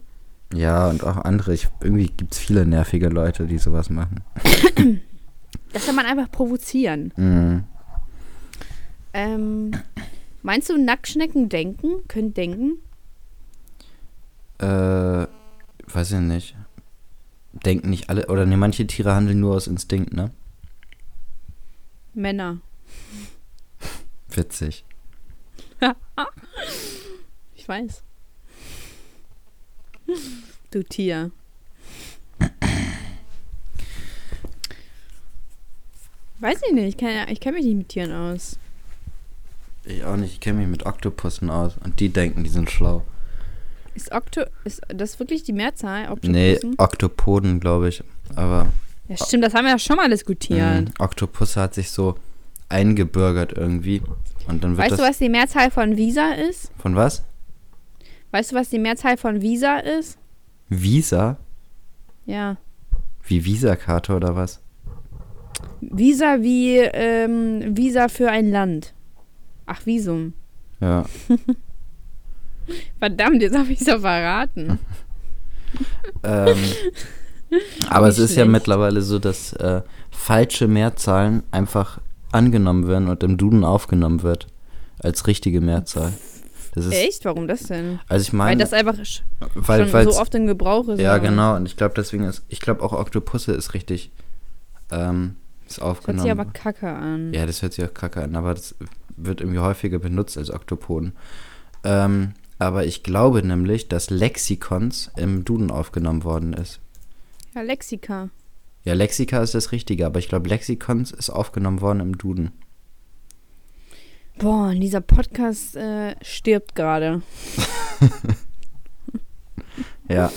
A: Ja, und auch andere. Ich, irgendwie gibt es viele nervige Leute, die sowas machen.
B: Das kann man einfach provozieren.
A: Mhm.
B: Ähm, meinst du, Nacktschnecken denken? Können denken?
A: Äh, weiß ich nicht. Denken nicht alle, oder ne, manche Tiere handeln nur aus Instinkt, ne?
B: Männer.
A: Witzig.
B: Ich weiß. Du Tier. Weiß ich nicht. Ich kenne ich kenn mich nicht mit Tieren aus.
A: Ich auch nicht. Ich kenne mich mit Oktopussen aus. Und die denken, die sind schlau.
B: Ist Okto. Ist das wirklich die Mehrzahl?
A: Nee,
B: Oktopussen?
A: Oktopoden, glaube ich. Aber
B: Ja, stimmt, das haben wir ja schon mal diskutiert.
A: mh, Oktopusse hat sich so eingebürgert irgendwie. Und dann wird
B: Weißt
A: das.
B: du, was die Mehrzahl von Visa ist?
A: Von was?
B: Weißt du, was die Mehrzahl von Visa ist?
A: Visa?
B: Ja.
A: Wie Visakarte oder was?
B: Visa wie ähm, Visa für ein Land. Ach, Visum.
A: Ja.
B: Verdammt, jetzt habe ich es ja verraten.
A: ähm, aber es
B: Nicht
A: ist ja
B: schlecht.
A: mittlerweile so, dass äh, falsche Mehrzahlen einfach angenommen werden und im Duden aufgenommen wird. Als richtige Mehrzahl. Das ist,
B: Echt? Warum das denn?
A: Also ich
B: Weil
A: meine,
B: das einfach
A: weil,
B: schon so oft in Gebrauch ist.
A: Ja,
B: oder?
A: genau. Und ich glaube, deswegen ist, ich glaube auch Oktopusse ist richtig, ähm, ist
B: Das hört
A: aufgenommen.
B: sich aber kacke an.
A: Ja, das hört sich auch kacke an, aber das wird irgendwie häufiger benutzt als Oktopoden. Ähm, aber ich glaube nämlich, dass Lexikons im Duden aufgenommen worden ist.
B: Ja, Lexika.
A: Ja, Lexika ist das Richtige, aber ich glaube, Lexikons ist aufgenommen worden im Duden.
B: Boah, dieser Podcast äh, stirbt gerade.
A: Ja,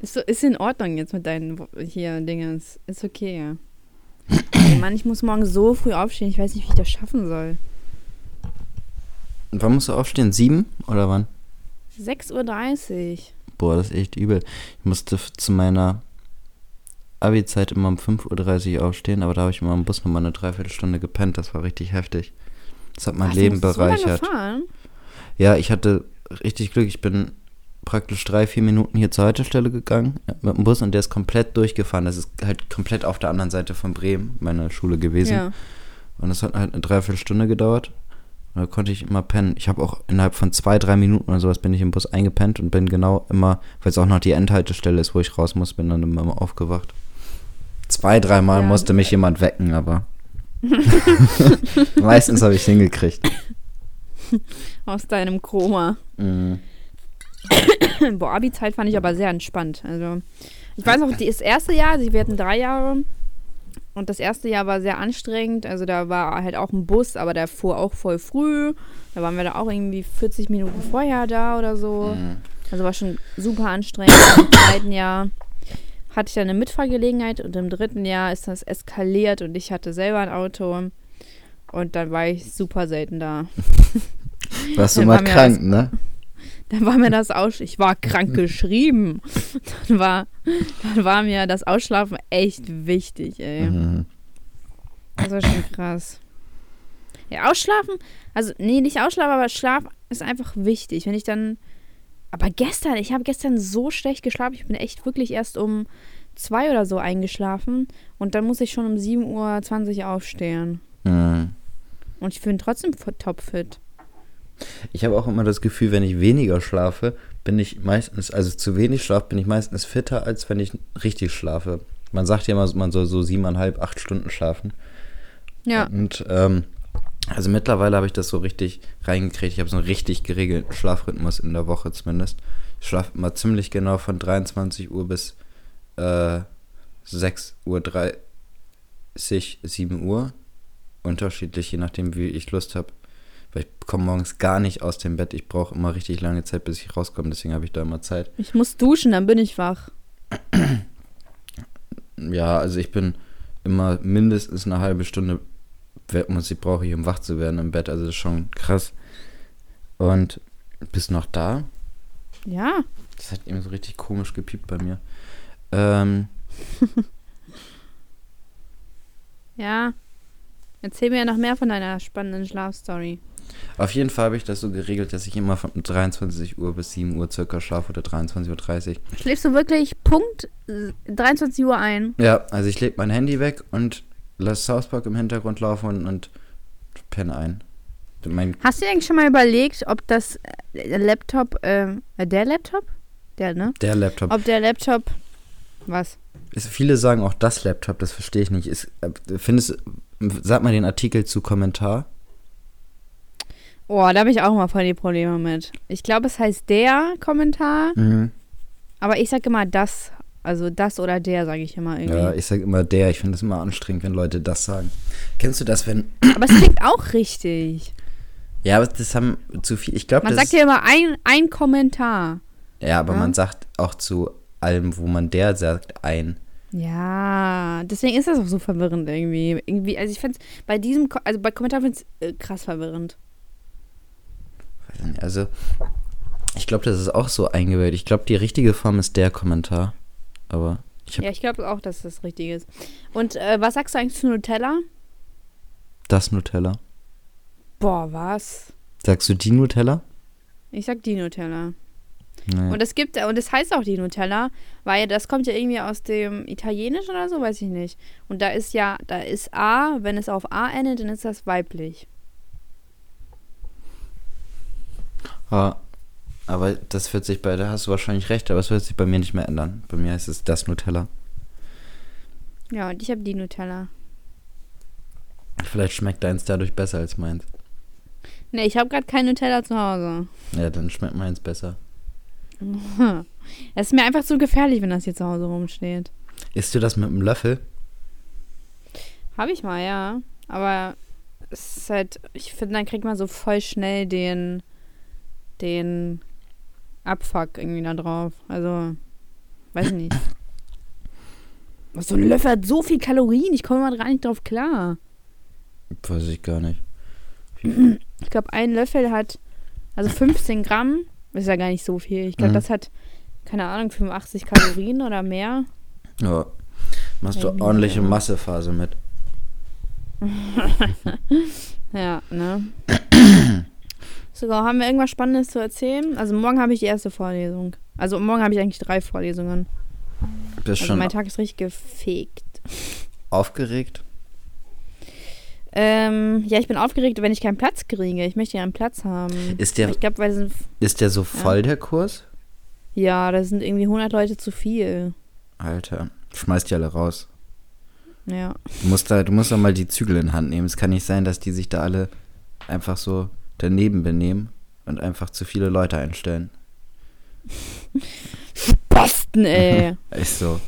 B: Ist, so, ist in Ordnung jetzt mit deinen hier Dingens. Ist okay, ja. Mann, ich muss morgen so früh aufstehen. Ich weiß nicht, wie ich das schaffen soll.
A: Wann musst du aufstehen? Sieben oder wann?
B: 6.30 Uhr.
A: Boah, das ist echt übel. Ich musste zu meiner Abi-Zeit immer um 5.30 Uhr aufstehen, aber da habe ich immer im Bus nochmal eine Dreiviertelstunde gepennt. Das war richtig heftig. Das hat mein
B: Was,
A: Leben
B: du So lange
A: bereichert. Ja, ich hatte richtig Glück. Ich bin praktisch drei, vier Minuten hier zur Haltestelle gegangen äh, mit dem Bus und der ist komplett durchgefahren. Das ist halt komplett auf der anderen Seite von Bremen, meine Schule gewesen.
B: Ja.
A: Und das hat halt eine Dreiviertelstunde gedauert. Und da konnte ich immer pennen. Ich habe auch innerhalb von zwei, drei Minuten oder sowas bin ich im Bus eingepennt und bin genau immer, weil es auch noch die Endhaltestelle ist, wo ich raus muss, bin dann immer aufgewacht. Zwei, dreimal
B: Ja.
A: musste mich jemand wecken, aber meistens habe ich hingekriegt.
B: Aus deinem Koma.
A: Mhm.
B: Boah, Abi-Zeit fand ich aber sehr entspannt. Also, ich weiß noch, das erste Jahr, also wir hatten drei Jahre. Und das erste Jahr war sehr anstrengend. Also, da war halt auch ein Bus, aber der fuhr auch voll früh. Da waren wir da auch irgendwie 40 Minuten vorher da oder so.
A: Mhm.
B: Also, war schon super anstrengend. Im zweiten Jahr hatte ich dann eine Mitfahrgelegenheit und im dritten Jahr ist das eskaliert und ich hatte selber ein Auto. Und dann war ich super selten da.
A: Warst du mal
B: war
A: krank, ne?
B: Dann war mir das Aus ich war krank geschrieben. Dann war, dann war mir das Ausschlafen echt wichtig, ey.
A: Mhm.
B: Das war schon krass. Ja, Ausschlafen, also nee, nicht Ausschlafen, aber Schlaf ist einfach wichtig. Wenn ich dann, aber gestern, ich habe gestern so schlecht geschlafen, ich bin echt wirklich erst um zwei oder so eingeschlafen und dann muss ich schon um 7.20 Uhr aufstehen.
A: Mhm.
B: Und ich bin trotzdem topfit.
A: Ich habe auch immer das Gefühl, wenn ich weniger schlafe, bin ich meistens, also zu wenig schlafe, bin ich meistens fitter, als wenn ich richtig schlafe. Man sagt ja immer, man soll so siebeneinhalb, acht Stunden schlafen.
B: Ja,
A: Und ähm, also mittlerweile habe ich das so richtig reingekriegt. Ich habe so einen richtig geregelten Schlafrhythmus in der Woche zumindest. Ich schlafe immer ziemlich genau von 23 Uhr bis äh, 6 Uhr 30, 7 Uhr. Unterschiedlich, je nachdem, wie ich Lust habe. Weil ich komme morgens gar nicht aus dem Bett. Ich brauche immer richtig lange Zeit, bis ich rauskomme. Deswegen habe ich da immer Zeit.
B: ich muss duschen, dann bin ich wach.
A: Ja, also ich bin immer mindestens eine halbe Stunde ich brauche ich, um wach zu werden im Bett. Also das ist schon krass. Und bist noch da?
B: Ja,
A: Das hat eben so richtig komisch gepiept bei mir. Ähm,
B: ja. Erzähl mir noch mehr von deiner spannenden Schlafstory.
A: auf jeden Fall habe ich das so geregelt, dass ich immer von 23 Uhr bis 7 Uhr circa schlafe oder 23.30 Uhr.
B: Schläfst du wirklich Punkt äh, 23 Uhr ein?
A: Ja, also ich lege mein Handy weg und lasse South Park im Hintergrund laufen und, und penne ein. Mein,
B: Hast du dir eigentlich schon mal überlegt, ob das äh, Laptop, äh, der Laptop? Der, ne?
A: der Laptop.
B: Ob der Laptop, was?
A: Ist, viele sagen auch das Laptop, das verstehe ich nicht. Ist, äh, findest, sag mal den Artikel zu Kommentar.
B: Oh, da habe ich auch mal voll die Probleme mit. Ich glaube, es heißt der Kommentar,
A: Mhm.
B: aber ich sage immer das. Also das oder der, sage ich immer irgendwie.
A: Ja, ich sage immer der. Ich finde es immer anstrengend, wenn Leute das sagen. Kennst du das, wenn.
B: Aber es klingt auch richtig.
A: Ja, aber das haben zu viel. Ich glaube,
B: Man sagt ja immer ein, ein Kommentar.
A: ja, aber
B: Ja?
A: man sagt auch zu allem, wo man der sagt, ein.
B: Ja, deswegen ist das auch so verwirrend irgendwie. irgendwie also ich finde es bei diesem, also bei Kommentar finde ich es äh, krass verwirrend.
A: Weiß nicht, Also, ich glaube, das ist auch so eingewählt. Ich glaube, die richtige Form ist der Kommentar. Aber ich
B: Ja, ich glaube auch, dass das richtig ist. Und äh, was sagst du eigentlich zu Nutella?
A: das Nutella.
B: Boah, was?
A: Sagst du die Nutella?
B: Ich sag die Nutella.
A: Nee.
B: Und es gibt, und es heißt auch die Nutella, weil das kommt ja irgendwie aus dem Italienischen oder so, weiß ich nicht. Und da ist ja, da ist A, wenn es auf A endet, dann ist das weiblich.
A: Ja, aber das wird sich bei, da hast du wahrscheinlich recht, aber es wird sich bei mir nicht mehr ändern. Bei mir heißt es das Nutella.
B: Ja, und ich habe die Nutella.
A: Vielleicht schmeckt deins dadurch besser als meins.
B: Nee, ich habe gerade kein Nutella zu Hause.
A: Ja, dann schmeckt meins besser.
B: Es ist mir einfach zu gefährlich, wenn das hier zu Hause rumsteht.
A: Isst du das mit einem Löffel?
B: Habe ich mal, ja. Aber es ist halt, ich finde, dann kriegt man so voll schnell den, den Abfuck irgendwie da drauf. Also, weiß nicht. So ein Löffel hat so viel Kalorien, ich komme mal gar nicht drauf klar.
A: Weiß ich gar nicht.
B: Ich glaube, ein Löffel hat, also 15 Gramm, ist ja gar nicht so viel. Ich glaube,
A: Mhm.
B: das hat, keine Ahnung, 85 Kalorien oder mehr.
A: Ja. Machst du ordentliche. Massephase mit.
B: Ja, ne? so, haben wir irgendwas Spannendes zu erzählen? Also morgen habe ich die erste Vorlesung. Also morgen habe ich eigentlich drei Vorlesungen.
A: Bist
B: Also
A: schon
B: mein Tag ist richtig gefegt.
A: aufgeregt?
B: Ähm, ja, ich bin aufgeregt, wenn ich keinen Platz kriege. Ich möchte ja einen Platz haben.
A: Ist der,
B: ich glaube, weil es sind,
A: ist der so voll, der Kurs?
B: ja, da sind irgendwie 100 Leute zu viel.
A: Alter, schmeiß die alle raus.
B: Ja.
A: Du musst da, du musst da mal die Zügel in Hand nehmen. Es kann nicht sein, dass die sich da alle einfach so daneben benehmen und einfach zu viele Leute einstellen.
B: Boston, ey.
A: Ist so.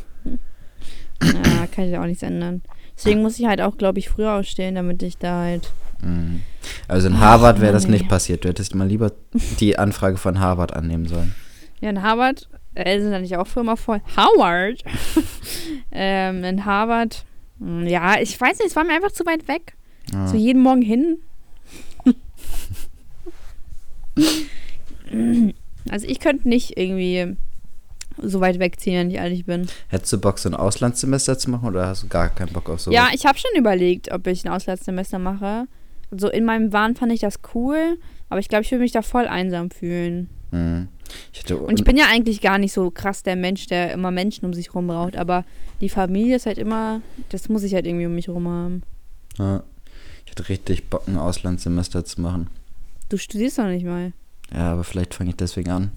B: ja, kann ich auch nichts ändern. Deswegen muss ich halt auch, glaube ich, früher ausstehen, damit ich da halt.
A: Mhm. Also in Harvard wäre das nicht passiert. Du hättest mal lieber die Anfrage von Harvard annehmen sollen.
B: Ja, in Harvard, äh, sind da nicht auch Firma voll. Howard! ähm, in Harvard, mh, ja, ich weiß nicht, es war mir einfach zu weit weg.
A: Ja.
B: So jeden Morgen hin. Also ich könnte nicht irgendwie so weit wegziehen, wenn ich ehrlich bin.
A: Hättest du Bock, so ein Auslandssemester zu machen oder hast du gar keinen Bock auf sowas?
B: Ja, ich habe schon überlegt, ob ich ein Auslandssemester mache. So in meinem Wahn fand ich das cool, aber ich glaube, ich würde mich da voll einsam fühlen.
A: Mhm. Ich
B: Und ich bin ja eigentlich gar nicht so krass der Mensch, der immer Menschen um sich rum braucht, aber die Familie ist halt immer, das muss ich halt irgendwie um mich rum haben.
A: ja, ich hätte richtig Bock, ein Auslandssemester zu machen.
B: Du studierst doch nicht mal.
A: Ja, aber vielleicht fange ich deswegen an.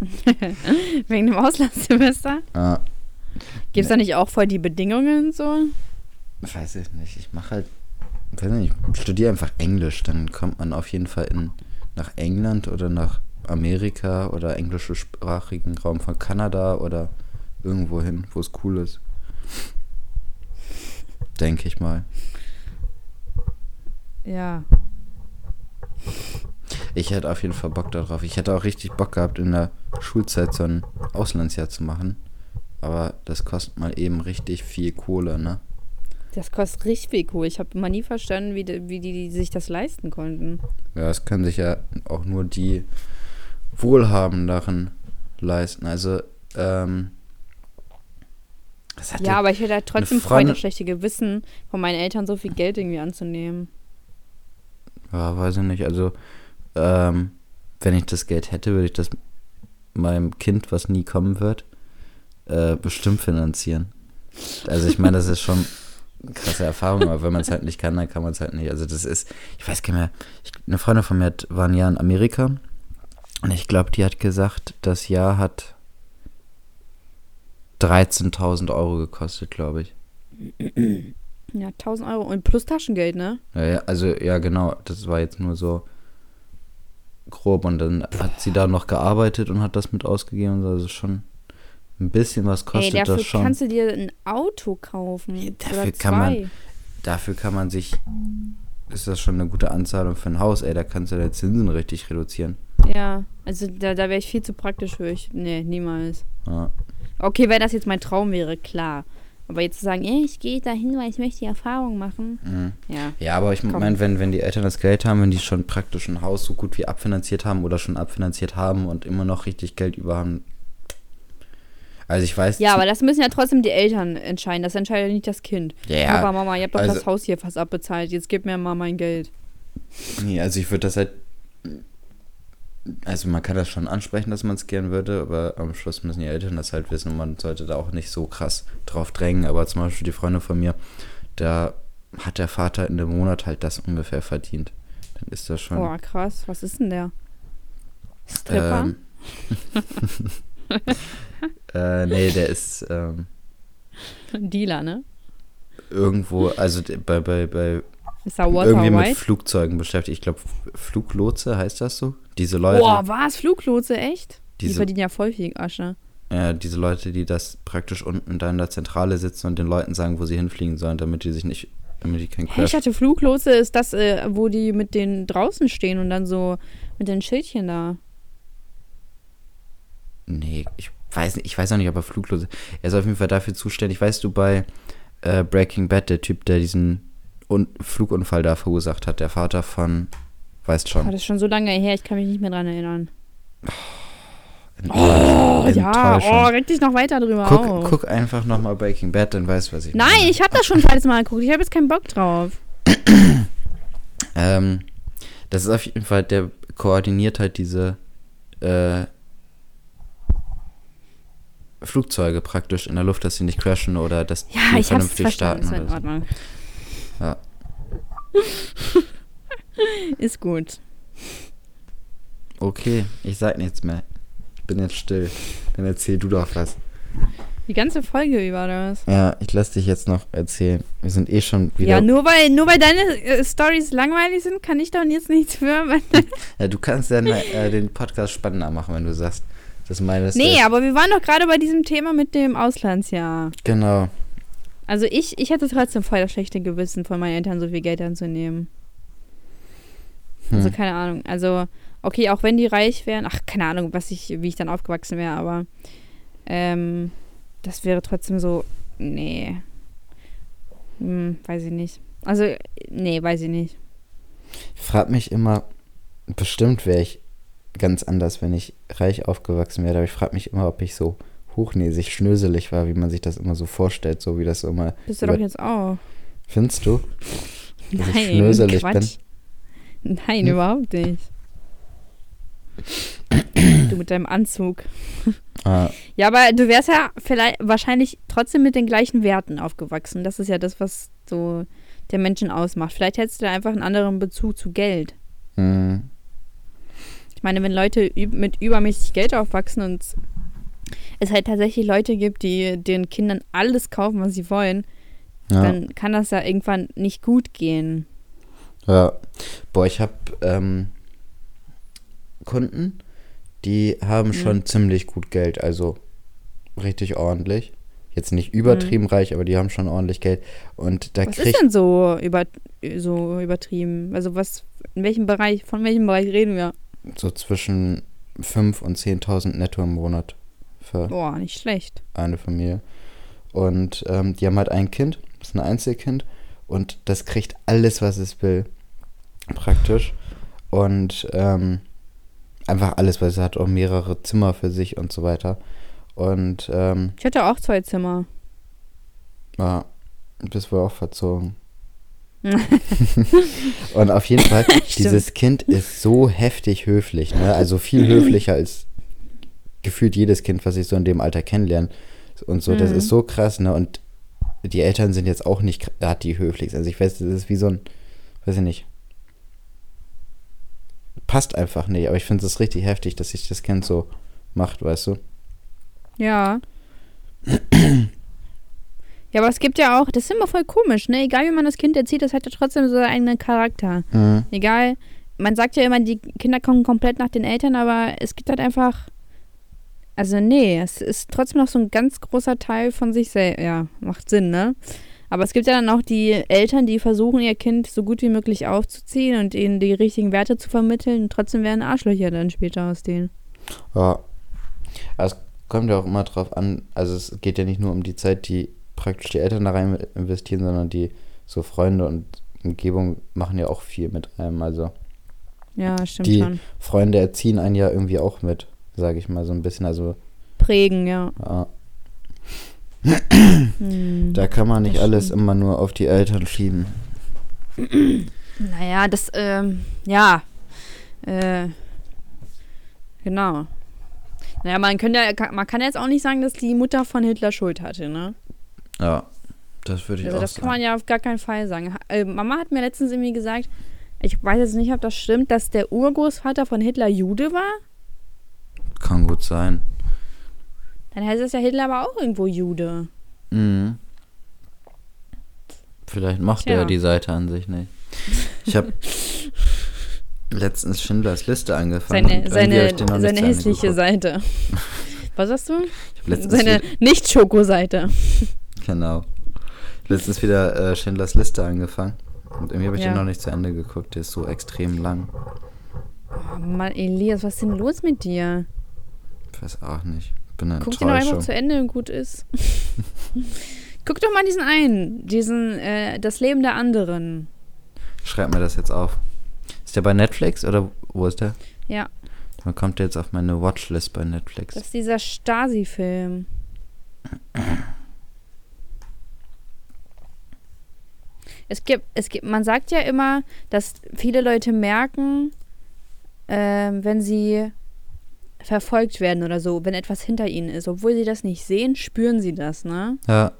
B: Wegen dem Auslandssemester?
A: Ja,
B: Gibt es da nicht auch voll die Bedingungen so?
A: weiß ich nicht. Ich mache halt, weiß nicht, ich studiere einfach Englisch. Dann kommt man auf jeden Fall in, nach England oder nach Amerika oder englischsprachigen Raum von Kanada oder irgendwo hin, wo es cool ist. Denke ich mal.
B: Ja.
A: Ich hätte auf jeden Fall Bock darauf. Ich hätte auch richtig Bock gehabt, in der Schulzeit so ein Auslandsjahr zu machen. Aber das kostet mal eben richtig viel Kohle, ne?
B: Das kostet richtig viel cool. Ich habe immer nie verstanden, wie die, wie die, die sich das leisten konnten.
A: Ja, das können sich ja auch nur die Wohlhabenderen leisten. Also, ähm.
B: Ja, aber ich hätte halt trotzdem
A: Freundin-
B: das schlechte Gewissen, von meinen Eltern so viel Geld irgendwie anzunehmen.
A: Ja, weiß ich nicht. Also, ähm, wenn ich das Geld hätte, würde ich das meinem Kind, was nie kommen wird, äh, bestimmt finanzieren. Also, ich meine, das ist schon eine krasse Erfahrung, aber wenn man es halt nicht kann, dann kann man es halt nicht. Also, das ist, ich weiß gar nicht mehr, ich, eine Freundin von mir hat, war ein Jahr in Amerika und ich glaube, die hat gesagt, das Jahr hat 13.000 Euro gekostet, glaube ich.
B: Ja, 1000 Euro und plus Taschengeld, ne?
A: Ja, ja, also ja, genau. Das war jetzt nur so grob und dann hat sie da noch gearbeitet und hat das mit ausgegeben. Also schon ein bisschen was
B: Ey,
A: kostet
B: dafür
A: das schon.
B: kannst du dir ein Auto kaufen.
A: dafür
B: oder
A: kann man-. Dafür kann man sich, ist das schon eine gute Anzahlung für ein Haus, ey, da kannst du deine Zinsen richtig reduzieren.
B: Ja, also da, da wäre ich viel zu praktisch für. Ich, nee, niemals.
A: Ja.
B: Okay, wenn das jetzt mein Traum wäre, klar. Aber jetzt zu sagen, ey, ich gehe da hin, weil ich möchte die Erfahrung machen.
A: Mhm.
B: Ja.
A: Ja, aber ich meine, wenn, wenn die Eltern das Geld haben, wenn die schon praktisch ein Haus so gut wie abfinanziert haben oder schon abfinanziert haben und immer noch richtig Geld über haben. Also ich weiß.
B: Ja, aber das müssen ja trotzdem die Eltern entscheiden. Das entscheidet nicht das Kind.
A: Ja,
B: Papa, Mama, ihr habt doch
A: also-
B: das Haus hier fast abbezahlt. Jetzt gib mir mal mein Geld.
A: Nee, also ich würde das halt. Also man kann das schon ansprechen, dass man es gern würde, aber am Schluss müssen die Eltern das halt wissen und man sollte da auch nicht so krass drauf drängen. Aber zum Beispiel die Freunde von mir, da hat der Vater in dem Monat halt das ungefähr verdient. Dann ist das schon.
B: Boah, krass. Was ist denn der? Stripper?
A: ähm, äh, nee, der ist ähm,
B: Dealer, ne?
A: irgendwo, also bei, bei, bei
B: Ist da Walter
A: irgendwie mit
B: White?
A: Flugzeugen beschäftigt. Ich glaube, Fluglotse heißt das so? Diese Leute.
B: Boah, was? Fluglotse, echt? Die
A: Diese-
B: verdienen ja voll viel Asche.
A: Ja, diese Leute, die das praktisch unten da in der Zentrale sitzen und den Leuten sagen, wo sie hinfliegen sollen, damit die sich nicht, damit die keinen
B: Hey, ich hatte Fluglotse, ist das, äh, wo die mit den draußen stehen und dann so mit den Schildchen da.
A: Nee, ich weiß nicht, ich weiß auch nicht, ob er fluglos ist. Er ist auf jeden Fall dafür zuständig. Weißt du, bei äh, Breaking Bad, der Typ, der diesen Un Flugunfall da verursacht hat, der Vater von, weißt schon.
B: Oh, das ist schon so lange her, ich kann mich nicht mehr dran erinnern.
A: In-
B: Oh, ja, oh, reg dich noch weiter drüber
A: guck,
B: auf.
A: guck einfach nochmal Breaking Bad, dann weißt du, was ich
B: Nein,
A: meine.
B: ich habe das schon zweites Mal geguckt. Ich habe jetzt keinen Bock drauf.
A: Ähm, das ist auf jeden Fall, der koordiniert halt diese äh, Flugzeuge praktisch in der Luft, dass sie nicht crashen oder dass
B: Ja,
A: die
B: ich hab's
A: vernünftig
B: verstanden.
A: starten.
B: Ist in
A: Oder so.
B: Ordnung.
A: Ja.
B: Ist gut.
A: Okay, ich sag nichts mehr. Ich bin jetzt still. Dann erzähl du doch was.
B: Die ganze Folge über oder was?
A: Ja, ich lass dich jetzt noch erzählen. Wir sind eh schon wieder.
B: Ja, nur weil, nur weil deine äh, Stories langweilig sind, kann ich doch jetzt nichts für.
A: Ja, du kannst ja äh, den Podcast spannender machen, wenn du sagst, das meine
B: nee, aber wir waren doch gerade bei diesem Thema mit dem Auslandsjahr.
A: Genau.
B: Also ich, ich hätte trotzdem voll das schlechte Gewissen, von meinen Eltern so viel Geld anzunehmen. Also
A: Hm.
B: keine Ahnung. Also, okay, auch wenn die reich wären, ach, keine Ahnung, was ich, wie ich dann aufgewachsen wäre, aber ähm, das wäre trotzdem so, nee. Hm, weiß ich nicht. Also, nee, weiß ich nicht.
A: Ich frage mich immer, bestimmt wäre ich ganz anders, wenn ich reich aufgewachsen wäre, aber ich frage mich immer, ob ich so hochnäsig, schnöselig war, wie man sich das immer so vorstellt, so wie das immer.
B: Bist du doch jetzt auch.
A: Findest du? Dass ich
B: Nein,
A: schnöselig
B: Quatsch. Nein,
A: Hm?
B: überhaupt nicht. du mit deinem Anzug.
A: Ah,
B: Ja, aber du wärst ja vielleicht wahrscheinlich trotzdem mit den gleichen Werten aufgewachsen. Das ist ja das, was so der Menschen ausmacht. Vielleicht hättest du da einfach einen anderen Bezug zu Geld.
A: mh,
B: Ich meine, wenn Leute mit übermäßig Geld aufwachsen und es halt tatsächlich Leute gibt, die den Kindern alles kaufen, was sie wollen,
A: ja.
B: dann kann das ja irgendwann nicht gut gehen.
A: Ja. Boah, ich habe ähm, Kunden, die haben
B: Mhm.
A: schon ziemlich gut Geld, also richtig ordentlich. Jetzt nicht übertrieben reich, aber die haben schon ordentlich Geld. Und da
B: Mhm. Was ist
A: kriegt
B: denn so, über, so übertrieben? Also was, in welchem Bereich, von welchem Bereich reden wir?
A: so zwischen 5.000 und 10.000 netto im Monat für
B: Boah, nicht schlecht.
A: eine Familie. Und ähm, die haben halt ein Kind, das ist ein Einzelkind. Und das kriegt alles, was es will, praktisch. Und ähm, einfach alles, weil es hat auch mehrere Zimmer für sich und so weiter. Und ähm,
B: Ich hatte auch zwei Zimmer.
A: ja, bist wohl auch verzogen. und auf jeden Fall, dieses Kind ist so heftig höflich, ne? Also viel höflicher als gefühlt jedes Kind, was ich so in dem Alter kennenlerne. Und so, das
B: Mhm.
A: ist so krass, ne? Und die Eltern sind jetzt auch nicht gerade die höflichsten. Also ich weiß, das ist wie so ein, weiß ich nicht. Passt einfach nicht, aber ich finde es richtig heftig, dass sich das Kind so macht, weißt du?
B: Ja. ja, aber es gibt ja auch, das ist immer voll komisch, ne? Egal wie man das Kind erzieht, das hat ja trotzdem so seinen eigenen Charakter.
A: Mhm.
B: Egal, man sagt ja immer, die Kinder kommen komplett nach den Eltern, aber es gibt halt einfach. Also, nee, es ist trotzdem noch so ein ganz großer Teil von sich selbst. Ja, macht Sinn, ne? Aber es gibt ja dann auch die Eltern, die versuchen, ihr Kind so gut wie möglich aufzuziehen und ihnen die richtigen Werte zu vermitteln. Und trotzdem werden Arschlöcher dann später aus denen.
A: Ja. Es kommt ja auch immer drauf an, also es geht ja nicht nur um die Zeit, die praktisch die Eltern da rein investieren, sondern die so Freunde und Umgebung machen ja auch viel mit einem. Also
B: Ja, stimmt
A: Die-
B: schon.
A: Freunde erziehen einen ja irgendwie auch mit, sage ich mal so ein bisschen. Also
B: Prägen, ja.
A: ja. Da kann man nicht
B: Das
A: alles immer nur auf die Eltern schieben.
B: Naja, das, ähm, ja. Äh, genau. Naja, man, könnte, ja- man kann jetzt auch nicht sagen, dass die Mutter von Hitler Schuld hatte, ne?
A: Ja, das würde ich
B: Also
A: auch
B: das
A: sagen.
B: kann man ja auf gar keinen Fall sagen. Äh, Mama hat mir letztens irgendwie gesagt, ich weiß jetzt nicht, ob das stimmt, dass der Urgroßvater von Hitler Jude war.
A: Kann gut sein.
B: Dann heißt es ja Hitler aber auch irgendwo Jude.
A: Mhm. Vielleicht mochte
B: Tja.
A: er die Seite an sich nicht. Ich habe letztens Schindlers Liste angefangen.
B: Seine, seine, seine hässliche. Seite. Was sagst du? Seine Nicht-Schoko-Seite.
A: genau. Letztens wieder äh, Schindlers Liste angefangen. Und irgendwie habe ich
B: Ja.
A: den noch nicht zu Ende geguckt. Der ist so extrem lang.
B: Oh Mann, Elias, was ist denn los mit dir?
A: Ich weiß auch nicht. Bin eine
B: Guck den doch einfach zu Ende und gut ist. Guck doch mal diesen einen, diesen, äh, das Leben der anderen.
A: Schreib mir das jetzt auf. Ist der bei Netflix oder wo ist der?
B: Ja,
A: Dann kommt der jetzt auf meine Watchlist bei Netflix.
B: das ist dieser Stasi-Film. Es gibt, es gibt, man sagt ja immer, dass viele Leute merken, ähm, wenn sie verfolgt werden oder so, wenn etwas hinter ihnen ist. Obwohl sie das nicht sehen, spüren sie das, ne?
A: Ja,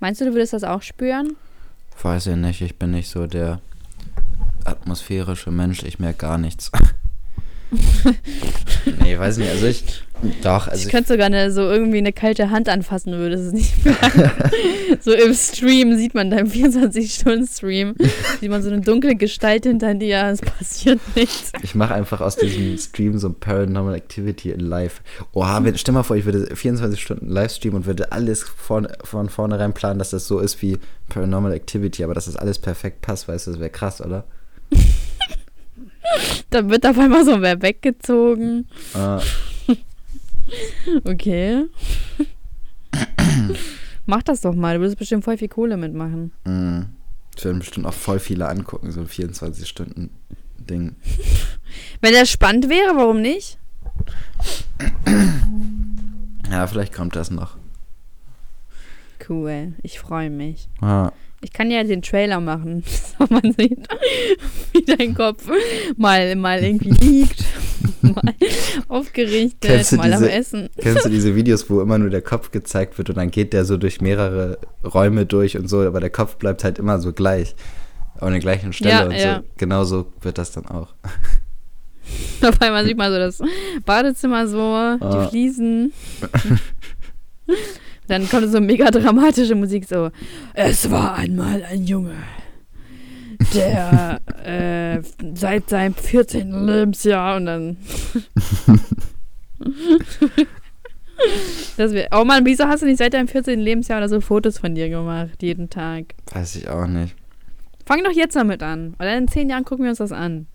B: Meinst du, du würdest das auch spüren?
A: weiß ich nicht. Ich bin nicht so der atmosphärische Mensch. Ich merke gar nichts. nee, weiß nicht. Also ich. Doch, also
B: ich
A: ich,
B: könnte sogar eine, so irgendwie eine kalte Hand anfassen, würde es nicht merken. so im Stream sieht man da im 24-Stunden-Stream, sieht man so eine dunkle Gestalt hinter dir, es passiert nichts.
A: ich mache einfach aus diesem Stream so Paranormal Activity in live. Oha, wenn, stell mal vor, ich würde 24 Stunden Livestream und würde alles von, von vornherein planen, dass das so ist wie Paranormal Activity, aber dass das alles perfekt passt, weißt du, das wäre krass, oder?
B: Da wird auf einmal so wer weggezogen.
A: Äh,
B: Okay. Mach das doch mal, du würdest bestimmt voll viel Kohle mitmachen.
A: mh. Das werden bestimmt auch voll viele angucken, so ein 24-Stunden-Ding.
B: Wenn das spannend wäre, warum nicht?
A: Ja, vielleicht kommt das noch.
B: Cool, ich freue mich.
A: Ja.
B: Ich kann ja den Trailer machen, so man sieht, wie dein Kopf mal, mal irgendwie liegt, mal aufgerichtet, mal am
A: diese-
B: Essen.
A: Kennst du diese Videos, wo immer nur der Kopf gezeigt wird und dann geht der so durch mehrere Räume durch und so, aber der Kopf bleibt halt immer so gleich. An der gleichen Stelle
B: Ja,
A: und
B: ja.
A: so. Genauso wird das dann auch.
B: Auf einmal sieht man so das Badezimmer so,
A: Ah.
B: die Fliesen. Dann kommt so mega dramatische Musik so. Es war einmal ein Junge, der äh, seit seinem 14. Lebensjahr und dann. das wär, oh Mann, wieso hast du nicht seit deinem 14. Lebensjahr oder so Fotos von dir gemacht, jeden Tag?
A: Weiß ich auch nicht.
B: Fang doch jetzt damit an. Oder in zehn Jahren gucken wir uns das an.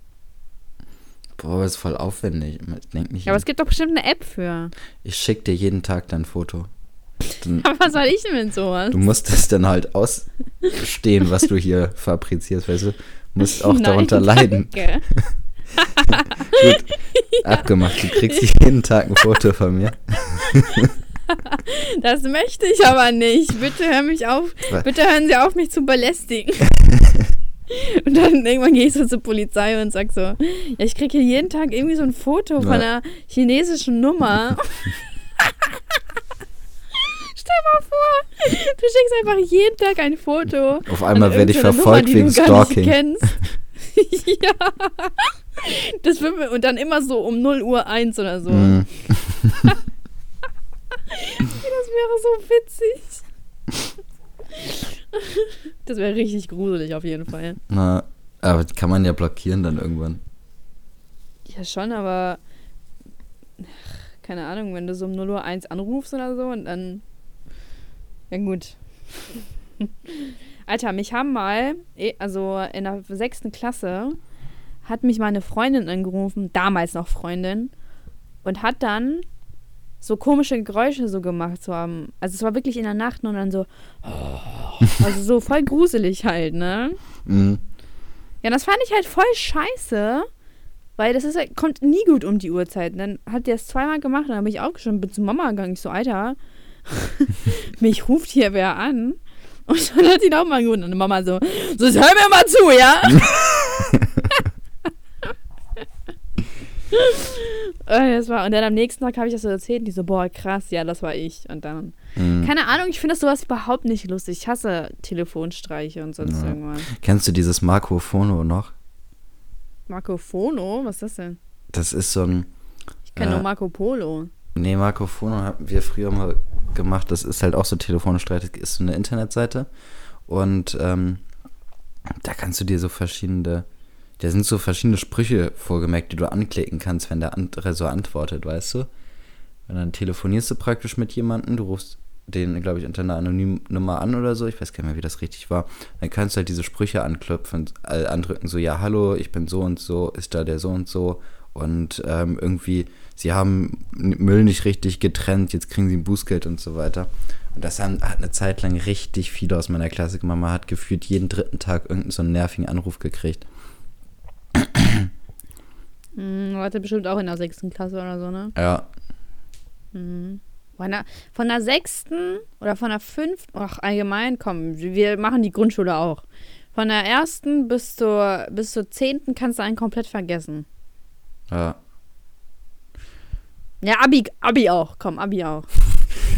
A: Boah, ist voll aufwendig. Ich denk nicht.
B: Ja, aber es gibt doch bestimmt eine App für.
A: ich schick dir jeden Tag dein Foto. Dann,
B: Aber was soll ich denn mit sowas?
A: du musst das dann halt ausstehen, was du hier fabrizierst, weißt du? Musst auch
B: Nein,
A: darunter leiden. Gut, abgemacht. Du kriegst jeden Tag ein Foto von mir.
B: Das möchte ich aber nicht. Bitte hör mich auf.
A: Was?
B: Bitte hören Sie auf, mich zu belästigen. Und dann irgendwann gehe ich so zur Polizei und sag so, ja, ich kriege hier jeden Tag irgendwie so ein Foto von
A: Ja.
B: einer chinesischen Nummer. Mal vor, du schickst einfach jeden Tag ein Foto.
A: Auf einmal werde ich verfolgt
B: Nummer,
A: wegen Stalking.
B: ja. Das mir, und dann immer so um 0 Uhr 1 oder so.
A: Mhm.
B: Das wäre so witzig. Das wäre richtig gruselig auf jeden Fall.
A: Na, aber die kann man ja blockieren dann irgendwann.
B: Ja, schon, aber ach, keine Ahnung, wenn du so um 0 Uhr 1 anrufst oder so und dann. Ja, gut. Alter, mich haben mal, eh, also in der sechsten Klasse, hat mich meine Freundin angerufen, damals noch Freundin, und hat dann so komische Geräusche so gemacht. So am, also es war wirklich in der Nacht und dann so. Also so voll gruselig halt, ne?
A: Mhm.
B: Ja, das fand ich halt voll scheiße, weil das ist halt, kommt nie gut um die Uhrzeit. Und dann hat der es zweimal gemacht und dann bin ich auch schon bin zu Mama gegangen. Ich so, Alter, mich ruft hier wer an. Und dann hat sie ihn auch mal angerufen. Und Mama so, so, jetzt hör mir mal zu, ja? Äh, das war, und dann am nächsten Tag habe ich das so erzählt und die so, boah, krass, ja, das war ich. Und dann,
A: Mhm.
B: keine Ahnung, ich finde sowas überhaupt nicht lustig. Ich hasse Telefonstreiche und sonst
A: Ja.
B: irgendwas.
A: Kennst du dieses Marco Fono noch?
B: Marco Fono? Was ist das denn?
A: Das ist so ein.
B: Ich kenne
A: Äh,
B: nur Marco Polo.
A: Nee, Marco Fono haben wir früher mal gemacht. Das ist halt auch so Telefonstreit. Das ist so eine Internetseite. Und ähm, da kannst du dir so verschiedene. Da sind so verschiedene Sprüche vorgemerkt, die du anklicken kannst, wenn der andere so antwortet, weißt du? Und dann telefonierst du praktisch mit jemandem, du rufst den, glaube ich, unter einer anonymen Nummer an oder so, ich weiß gar nicht mehr, wie das richtig war. Dann kannst du halt diese Sprüche anklopfen, andrücken, so, ja, hallo, ich bin so und so, ist da der so und so und ähm, irgendwie, sie haben Müll nicht richtig getrennt, jetzt kriegen sie ein Bußgeld und so weiter. Und das haben, hat eine Zeit lang richtig viele aus meiner Klasse gemacht. Man hat gefühlt jeden dritten Tag irgendeinen so einen nervigen Anruf gekriegt.
B: Hm, warte bestimmt auch in der sechsten Klasse oder so, ne?
A: Ja.
B: Hm. Von der, von der sechsten oder von der fünften, ach allgemein, komm, wir machen die Grundschule auch. Von der ersten bis zur, bis zur zehnten kannst du einen komplett vergessen.
A: Ja.
B: Ja, Abi, Abi auch, komm, Abi auch.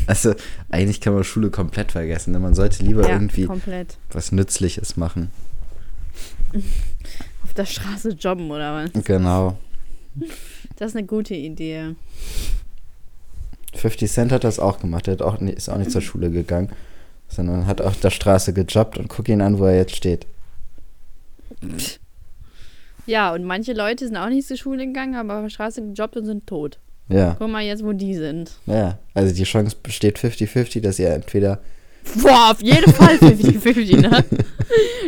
A: Also, eigentlich kann man Schule komplett vergessen. Ne? Man sollte lieber
B: Ja,
A: irgendwie
B: komplett.
A: was Nützliches machen.
B: Auf der Straße jobben oder was?
A: Genau.
B: Das ist eine gute Idee.
A: 50 Cent hat das auch gemacht. Er hat auch, ist auch nicht zur Schule gegangen, sondern hat auf der Straße gejobbt und guck ihn an, wo er jetzt steht.
B: Ja, und manche Leute sind auch nicht zur Schule gegangen, haben auf der Straße gejobbt und sind tot.
A: Ja,
B: Guck mal jetzt, wo die sind.
A: ja. Also die Chance besteht 50-50, dass ihr entweder.
B: Boah, auf jeden Fall 50-50, ne?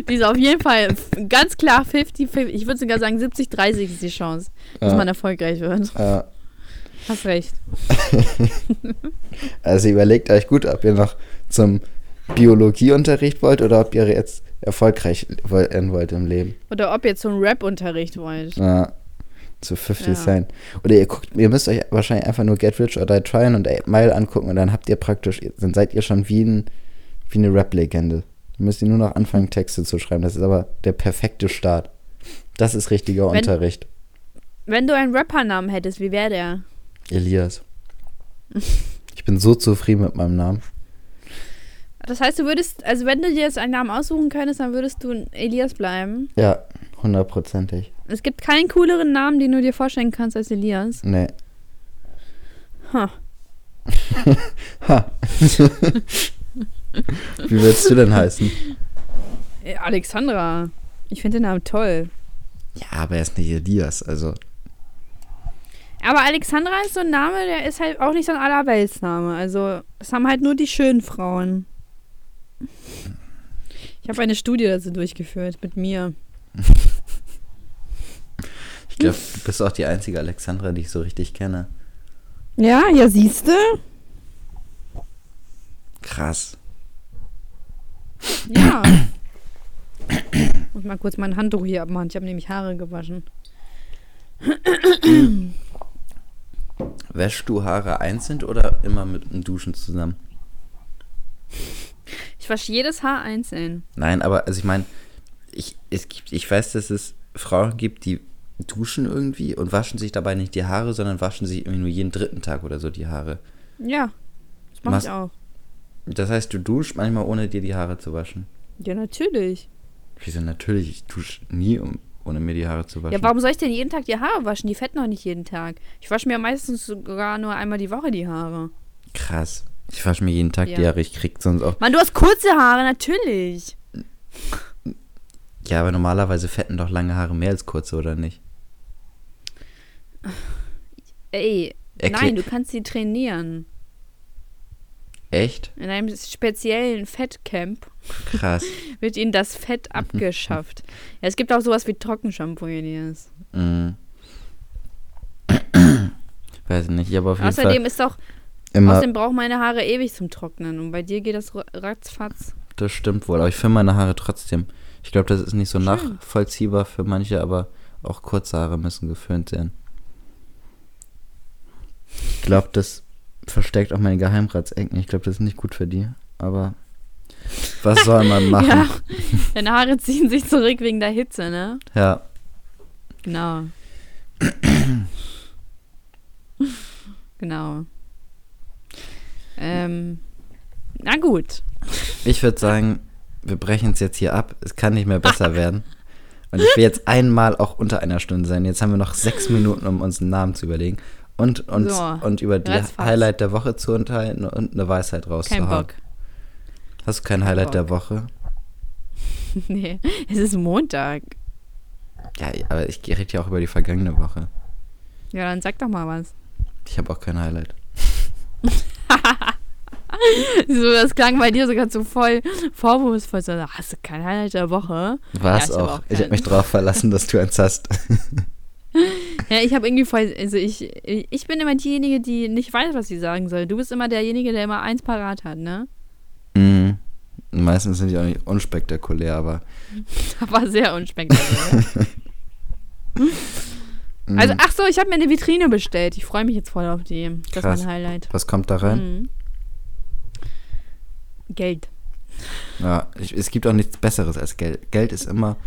B: Die ist auf jeden Fall ganz klar 50-50. Ich würde sogar sagen, 70-30 ist die Chance, dass
A: Ja.
B: man erfolgreich wird.
A: Äh,
B: Hast recht.
A: also überlegt euch gut, ob ihr noch zum Biologieunterricht wollt oder ob ihr jetzt erfolgreich werden wollt im Leben.
B: Oder ob ihr zum Rap-Unterricht wollt.
A: Ja, zu 50
B: Ja.
A: Cent. Oder ihr guckt, ihr müsst euch wahrscheinlich einfach nur Get Rich or Die Trying und 8 Mile angucken und dann habt ihr praktisch, dann seid ihr schon wie, ein, wie eine Rap-Legende. Dann müsst ihr nur noch anfangen, Texte zu schreiben. Das ist aber der perfekte Start. Das ist richtiger
B: Wenn-
A: Unterricht.
B: Wenn du einen Rappernamen hättest, wie wäre der?
A: Elias. Ich bin so zufrieden mit meinem Namen.
B: Das heißt, du würdest, also wenn du dir jetzt einen Namen aussuchen könntest, dann würdest du Elias bleiben.
A: Ja, hundertprozentig.
B: Es gibt keinen cooleren Namen, den du dir vorstellen kannst als Elias.
A: Nee.
B: Ha.
A: Ha. Wie würdest du denn heißen?
B: Äh, Alexandra. Ich finde den Namen toll.
A: Ja, aber er ist nicht Elias, also.
B: Aber Alexandra ist so ein Name, der ist halt auch nicht so ein Allerweltsname. Also, es haben halt nur die schönen Frauen. Ich habe eine Studie dazu durchgeführt mit mir.
A: Ich glaube, du bist auch die einzige Alexandra, die ich so richtig kenne.
B: Ja, ja, siehst du?
A: Krass.
B: Ja. Muss mal kurz mein Handtuch hier abmachen. Ich habe nämlich Haare gewaschen.
A: Wäschst du Haare einzeln oder immer mit dem Duschen zusammen?
B: Ich wasche jedes Haar einzeln.
A: Nein, aber also ich meine, ich, es gibt, ich weiß, dass es Frauen gibt, die duschen irgendwie und waschen sich dabei nicht die Haare, sondern waschen sich irgendwie nur jeden dritten Tag oder so die Haare.
B: Ja, das mache ich auch.
A: Das heißt, du duschst manchmal ohne dir die Haare zu waschen.
B: Ja, natürlich.
A: Wieso natürlich? Ich dusche nie, um, ohne mir die Haare zu waschen.
B: Ja, warum soll ich denn jeden Tag die Haare waschen? Die fetten doch nicht jeden Tag. Ich wasche mir meistens sogar nur einmal die Woche die Haare.
A: Krass. Ich wasche mir jeden Tag
B: Ja.
A: die Haare. Ich krieg sonst auch.
B: Mann, du hast kurze Haare, natürlich.
A: Ja, aber normalerweise fetten doch lange Haare mehr als kurze, oder nicht?
B: Ey,
A: Erklär-
B: nein, du kannst sie trainieren.
A: Echt?
B: In einem speziellen Fettcamp
A: Krass.
B: wird ihnen das Fett abgeschafft. ja, es gibt auch sowas wie Trockenshampoo, Elias.
A: Mhm. Weiß nicht, aber auf jeden
B: Außerdem
A: Fall
B: ist doch,
A: immer.
B: außerdem brauchen meine Haare ewig zum Trocknen. Und bei dir geht das ra- ratzfatz.
A: Das stimmt wohl, aber ich finde meine Haare trotzdem. Ich glaube, das ist nicht so
B: Schön.
A: nachvollziehbar für manche, aber auch kurze Haare müssen geföhnt werden. Ich glaube, das verstärkt auch meine Geheimratsecken. Ich glaube, das ist nicht gut für die. Aber was soll man machen?
B: Ja, deine Haare ziehen sich zurück wegen der Hitze, ne?
A: ja.
B: Genau. genau. Ähm, na gut.
A: Ich würde sagen, wir brechen es jetzt hier ab. Es kann nicht mehr besser werden. Und ich will jetzt einmal auch unter einer Stunde sein. Jetzt haben wir noch sechs Minuten, um uns einen Namen zu überlegen. Und, und,
B: So,
A: und über die. Highlight der Woche zu unterhalten und eine Weisheit
B: Kein
A: rauszuhauen.
B: Bock.
A: Hast du kein Highlight der Woche?
B: nee, es ist Montag.
A: Ja, aber ich rede ja auch über die vergangene Woche.
B: Ja, dann sag doch mal was.
A: Ich habe auch kein Highlight.
B: So, das klang bei dir sogar so voll vorwurfsvoll. So, hast du kein Highlight der Woche?
A: War
B: Ja,
A: es
B: hab
A: auch.
B: auch
A: Ich habe mich drauf verlassen, dass du eins hast.
B: Ja, ich habe irgendwie voll, also ich, ich bin immer diejenige, die nicht weiß, was sie sagen soll. Du bist immer derjenige, der immer eins parat hat, ne?
A: Mhm. Meistens sind die auch nicht unspektakulär, aber.
B: Aber sehr unspektakulär. also, ach so, ich habe mir eine Vitrine bestellt. Ich freue mich jetzt voll auf die. Das
A: Krass.
B: ist mein Highlight.
A: Was kommt da rein?
B: Mhm. Geld.
A: Ja, ich, es gibt auch nichts Besseres als Geld. Geld ist immer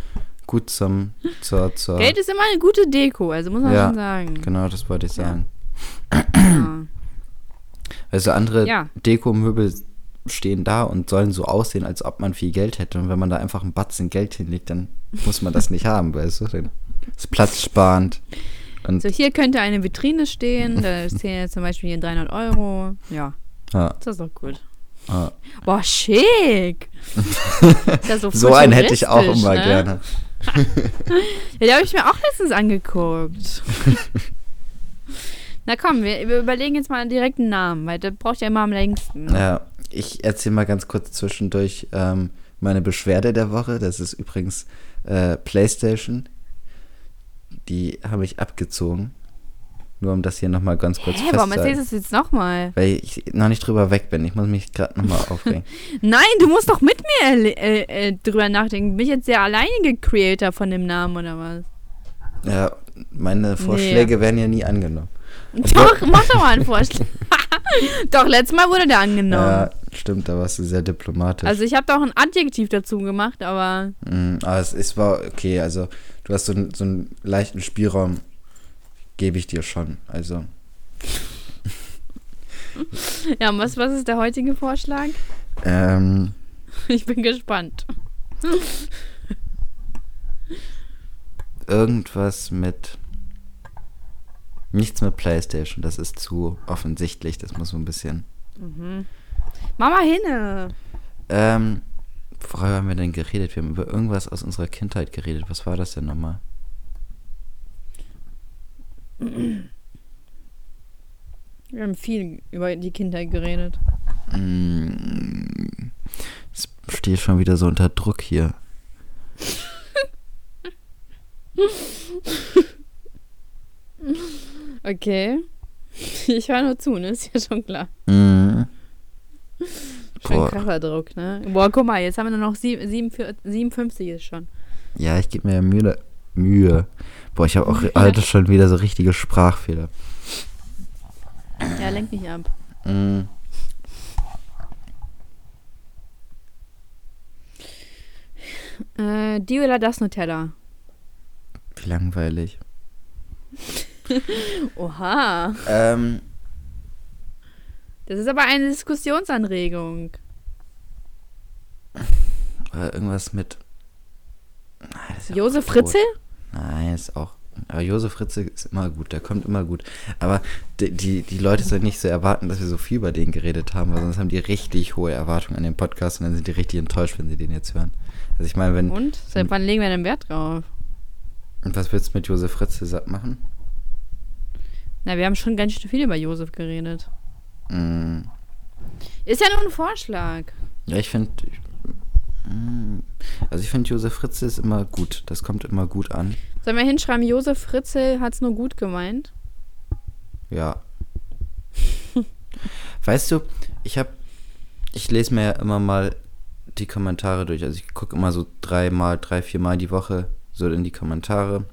A: gut zum, zur, zur.
B: Geld ist immer eine gute Deko, also muss man
A: Ja,
B: schon sagen.
A: Genau, das wollte ich sagen.
B: Ja.
A: Also andere
B: Ja.
A: Dekomöbel stehen da und sollen so aussehen, als ob man viel Geld hätte. Und wenn man da einfach einen Batzen Geld hinlegt, dann muss man das nicht haben, weißt du? Dann ist platzsparend. Und
B: So, hier könnte eine Vitrine stehen, da stehen jetzt zum Beispiel hier 300 Euro. Ja,
A: ja,
B: das ist doch gut.
A: ja.
B: Boah, schick! Ja so
A: so einen hätte ich auch immer
B: ne?
A: gerne.
B: Ja, die habe ich mir auch letztens angeguckt. Na komm, wir, wir überlegen jetzt mal direkt einen Namen, weil das braucht ja immer am längsten.
A: Ja, ich erzähle mal ganz kurz zwischendurch ähm, meine Beschwerde der Woche. Das ist übrigens äh, PlayStation. Die habe ich abgezogen. Nur um das hier nochmal ganz kurz
B: Hä, warum erzählst du es jetzt nochmal?
A: Weil ich noch nicht drüber weg bin. Ich muss mich gerade nochmal aufregen.
B: Nein, du musst doch mit mir äh, äh, drüber nachdenken. Bin ich jetzt der alleinige Creator von dem Namen oder was?
A: ja, meine Vorschläge werden ja nie angenommen.
B: Doch, mach doch mal einen Vorschlag. doch, letztes Mal wurde der angenommen.
A: Ja, stimmt, da warst du sehr diplomatisch.
B: Also ich habe doch ein Adjektiv dazu gemacht, aber
A: Mm, aber es, es war okay. Also, du hast so, so einen leichten Spielraum, gebe ich dir schon. Also,
B: ja, und was, was ist der heutige Vorschlag?
A: ähm,
B: Ich bin gespannt.
A: irgendwas mit. Nichts mit PlayStation, das ist zu offensichtlich. Das muss so ein bisschen.
B: Mama hinne.
A: Ähm, worüber haben wir denn geredet? Wir haben über irgendwas aus unserer Kindheit geredet. Was war das denn nochmal?
B: Wir haben viel über die Kindheit geredet.
A: Mm, Es steht schon wieder so unter Druck hier.
B: Okay. Ich höre nur zu, ne? Ist ja schon klar.
A: Mm.
B: Schon krasser Druck, ne? Boah, guck mal, jetzt haben wir nur noch sieb- 47 57 ist schon.
A: Ja, ich gebe mir ja Mühe. Mühe. Boah, ich habe auch heute schon wieder so richtige Sprachfehler.
B: Ja, lenk nicht ab.
A: Mm.
B: Äh, die oder das Nutella?
A: Wie langweilig.
B: Oha.
A: Ähm,
B: Das ist aber eine Diskussionsanregung.
A: äh, irgendwas mit. Nein, ist ja
B: Josef
A: Brot. Nein, ist auch. Aber Josef Fritze ist immer gut, der kommt immer gut. Aber die, die, die Leute sollen nicht so erwarten, dass wir so viel über den geredet haben, weil sonst haben die richtig hohe Erwartungen an den Podcast und dann sind die richtig enttäuscht, wenn sie den jetzt hören. Also ich meine, wenn.
B: Und? Seit wann legen wir denn Wert drauf?
A: Und was willst du mit Josef Fritze sa- machen?
B: Na, wir haben schon ganz schön viel über Josef geredet.
A: Mm,
B: Ist ja nur ein Vorschlag.
A: ja, ich finde. Also ich finde Josef Fritze ist immer gut. Das kommt immer gut an.
B: Sollen wir hinschreiben, Josef Fritzl hat's nur gut gemeint?
A: Ja. weißt du, ich habe, ich lese mir ja immer mal die Kommentare durch. Also ich gucke immer so dreimal, drei, viermal die Woche so in die Kommentare.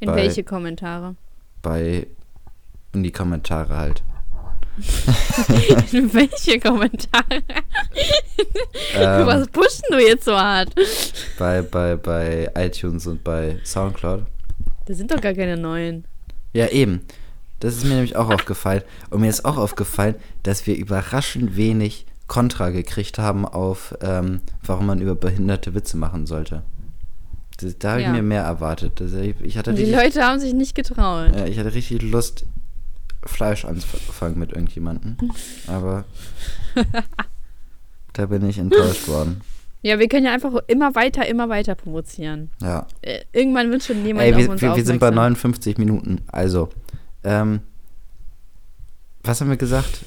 B: In
A: Bei-
B: welche Kommentare?
A: Bei, in die Kommentare halt.
B: Welche Kommentare?
A: Ähm,
B: Was pushst du jetzt so hart?
A: bei, bei, bei iTunes und bei Soundcloud.
B: Das sind doch gar keine neuen.
A: Ja, eben. Das ist mir nämlich auch aufgefallen. Und mir ist auch aufgefallen, dass wir überraschend wenig Kontra gekriegt haben auf, ähm, warum man über behinderte Witze machen sollte. Das, da habe ich
B: Ja.
A: mir mehr erwartet. Das, ich, ich, hatte
B: Die
A: richtig,
B: Leute haben sich nicht getraut.
A: ja, ich hatte richtig Lust, Fleisch anzufangen mit irgendjemandem. Aber da bin ich enttäuscht worden.
B: Ja, wir können ja einfach immer weiter, immer weiter provozieren.
A: Ja.
B: Äh, irgendwann wird schon jemand
A: Ey,
B: auf
A: wir,
B: uns
A: wir, wir sind bei
B: aufmerksam.
A: 59 Minuten. Also, ähm, was haben wir gesagt?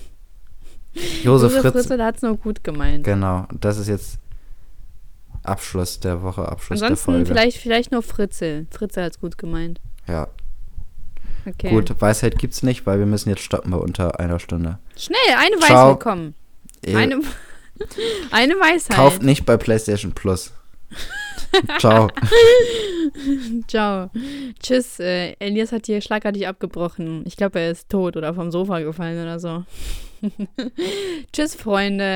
A: Josef,
B: Josef
A: Fritz.
B: Fritzl hat's nur gut gemeint.
A: Genau, das ist jetzt Abschluss der Woche, Abschluss
B: Ansonsten
A: der Folge.
B: vielleicht, vielleicht nur Fritzl. Fritzl hat's gut gemeint.
A: Ja.
B: Okay.
A: Gut, Weisheit gibt's nicht, weil wir müssen jetzt stoppen bei unter einer Stunde.
B: Schnell, eine
A: Ciao.
B: Weisheit, komm.
A: Ihr
B: Eine, eine Weisheit.
A: kauft nicht bei PlayStation Plus. Ciao.
B: Ciao. Tschüss. Äh, Elias hat hier schlagartig abgebrochen. Ich glaube, er ist tot oder vom Sofa gefallen oder so. Tschüss, Freunde.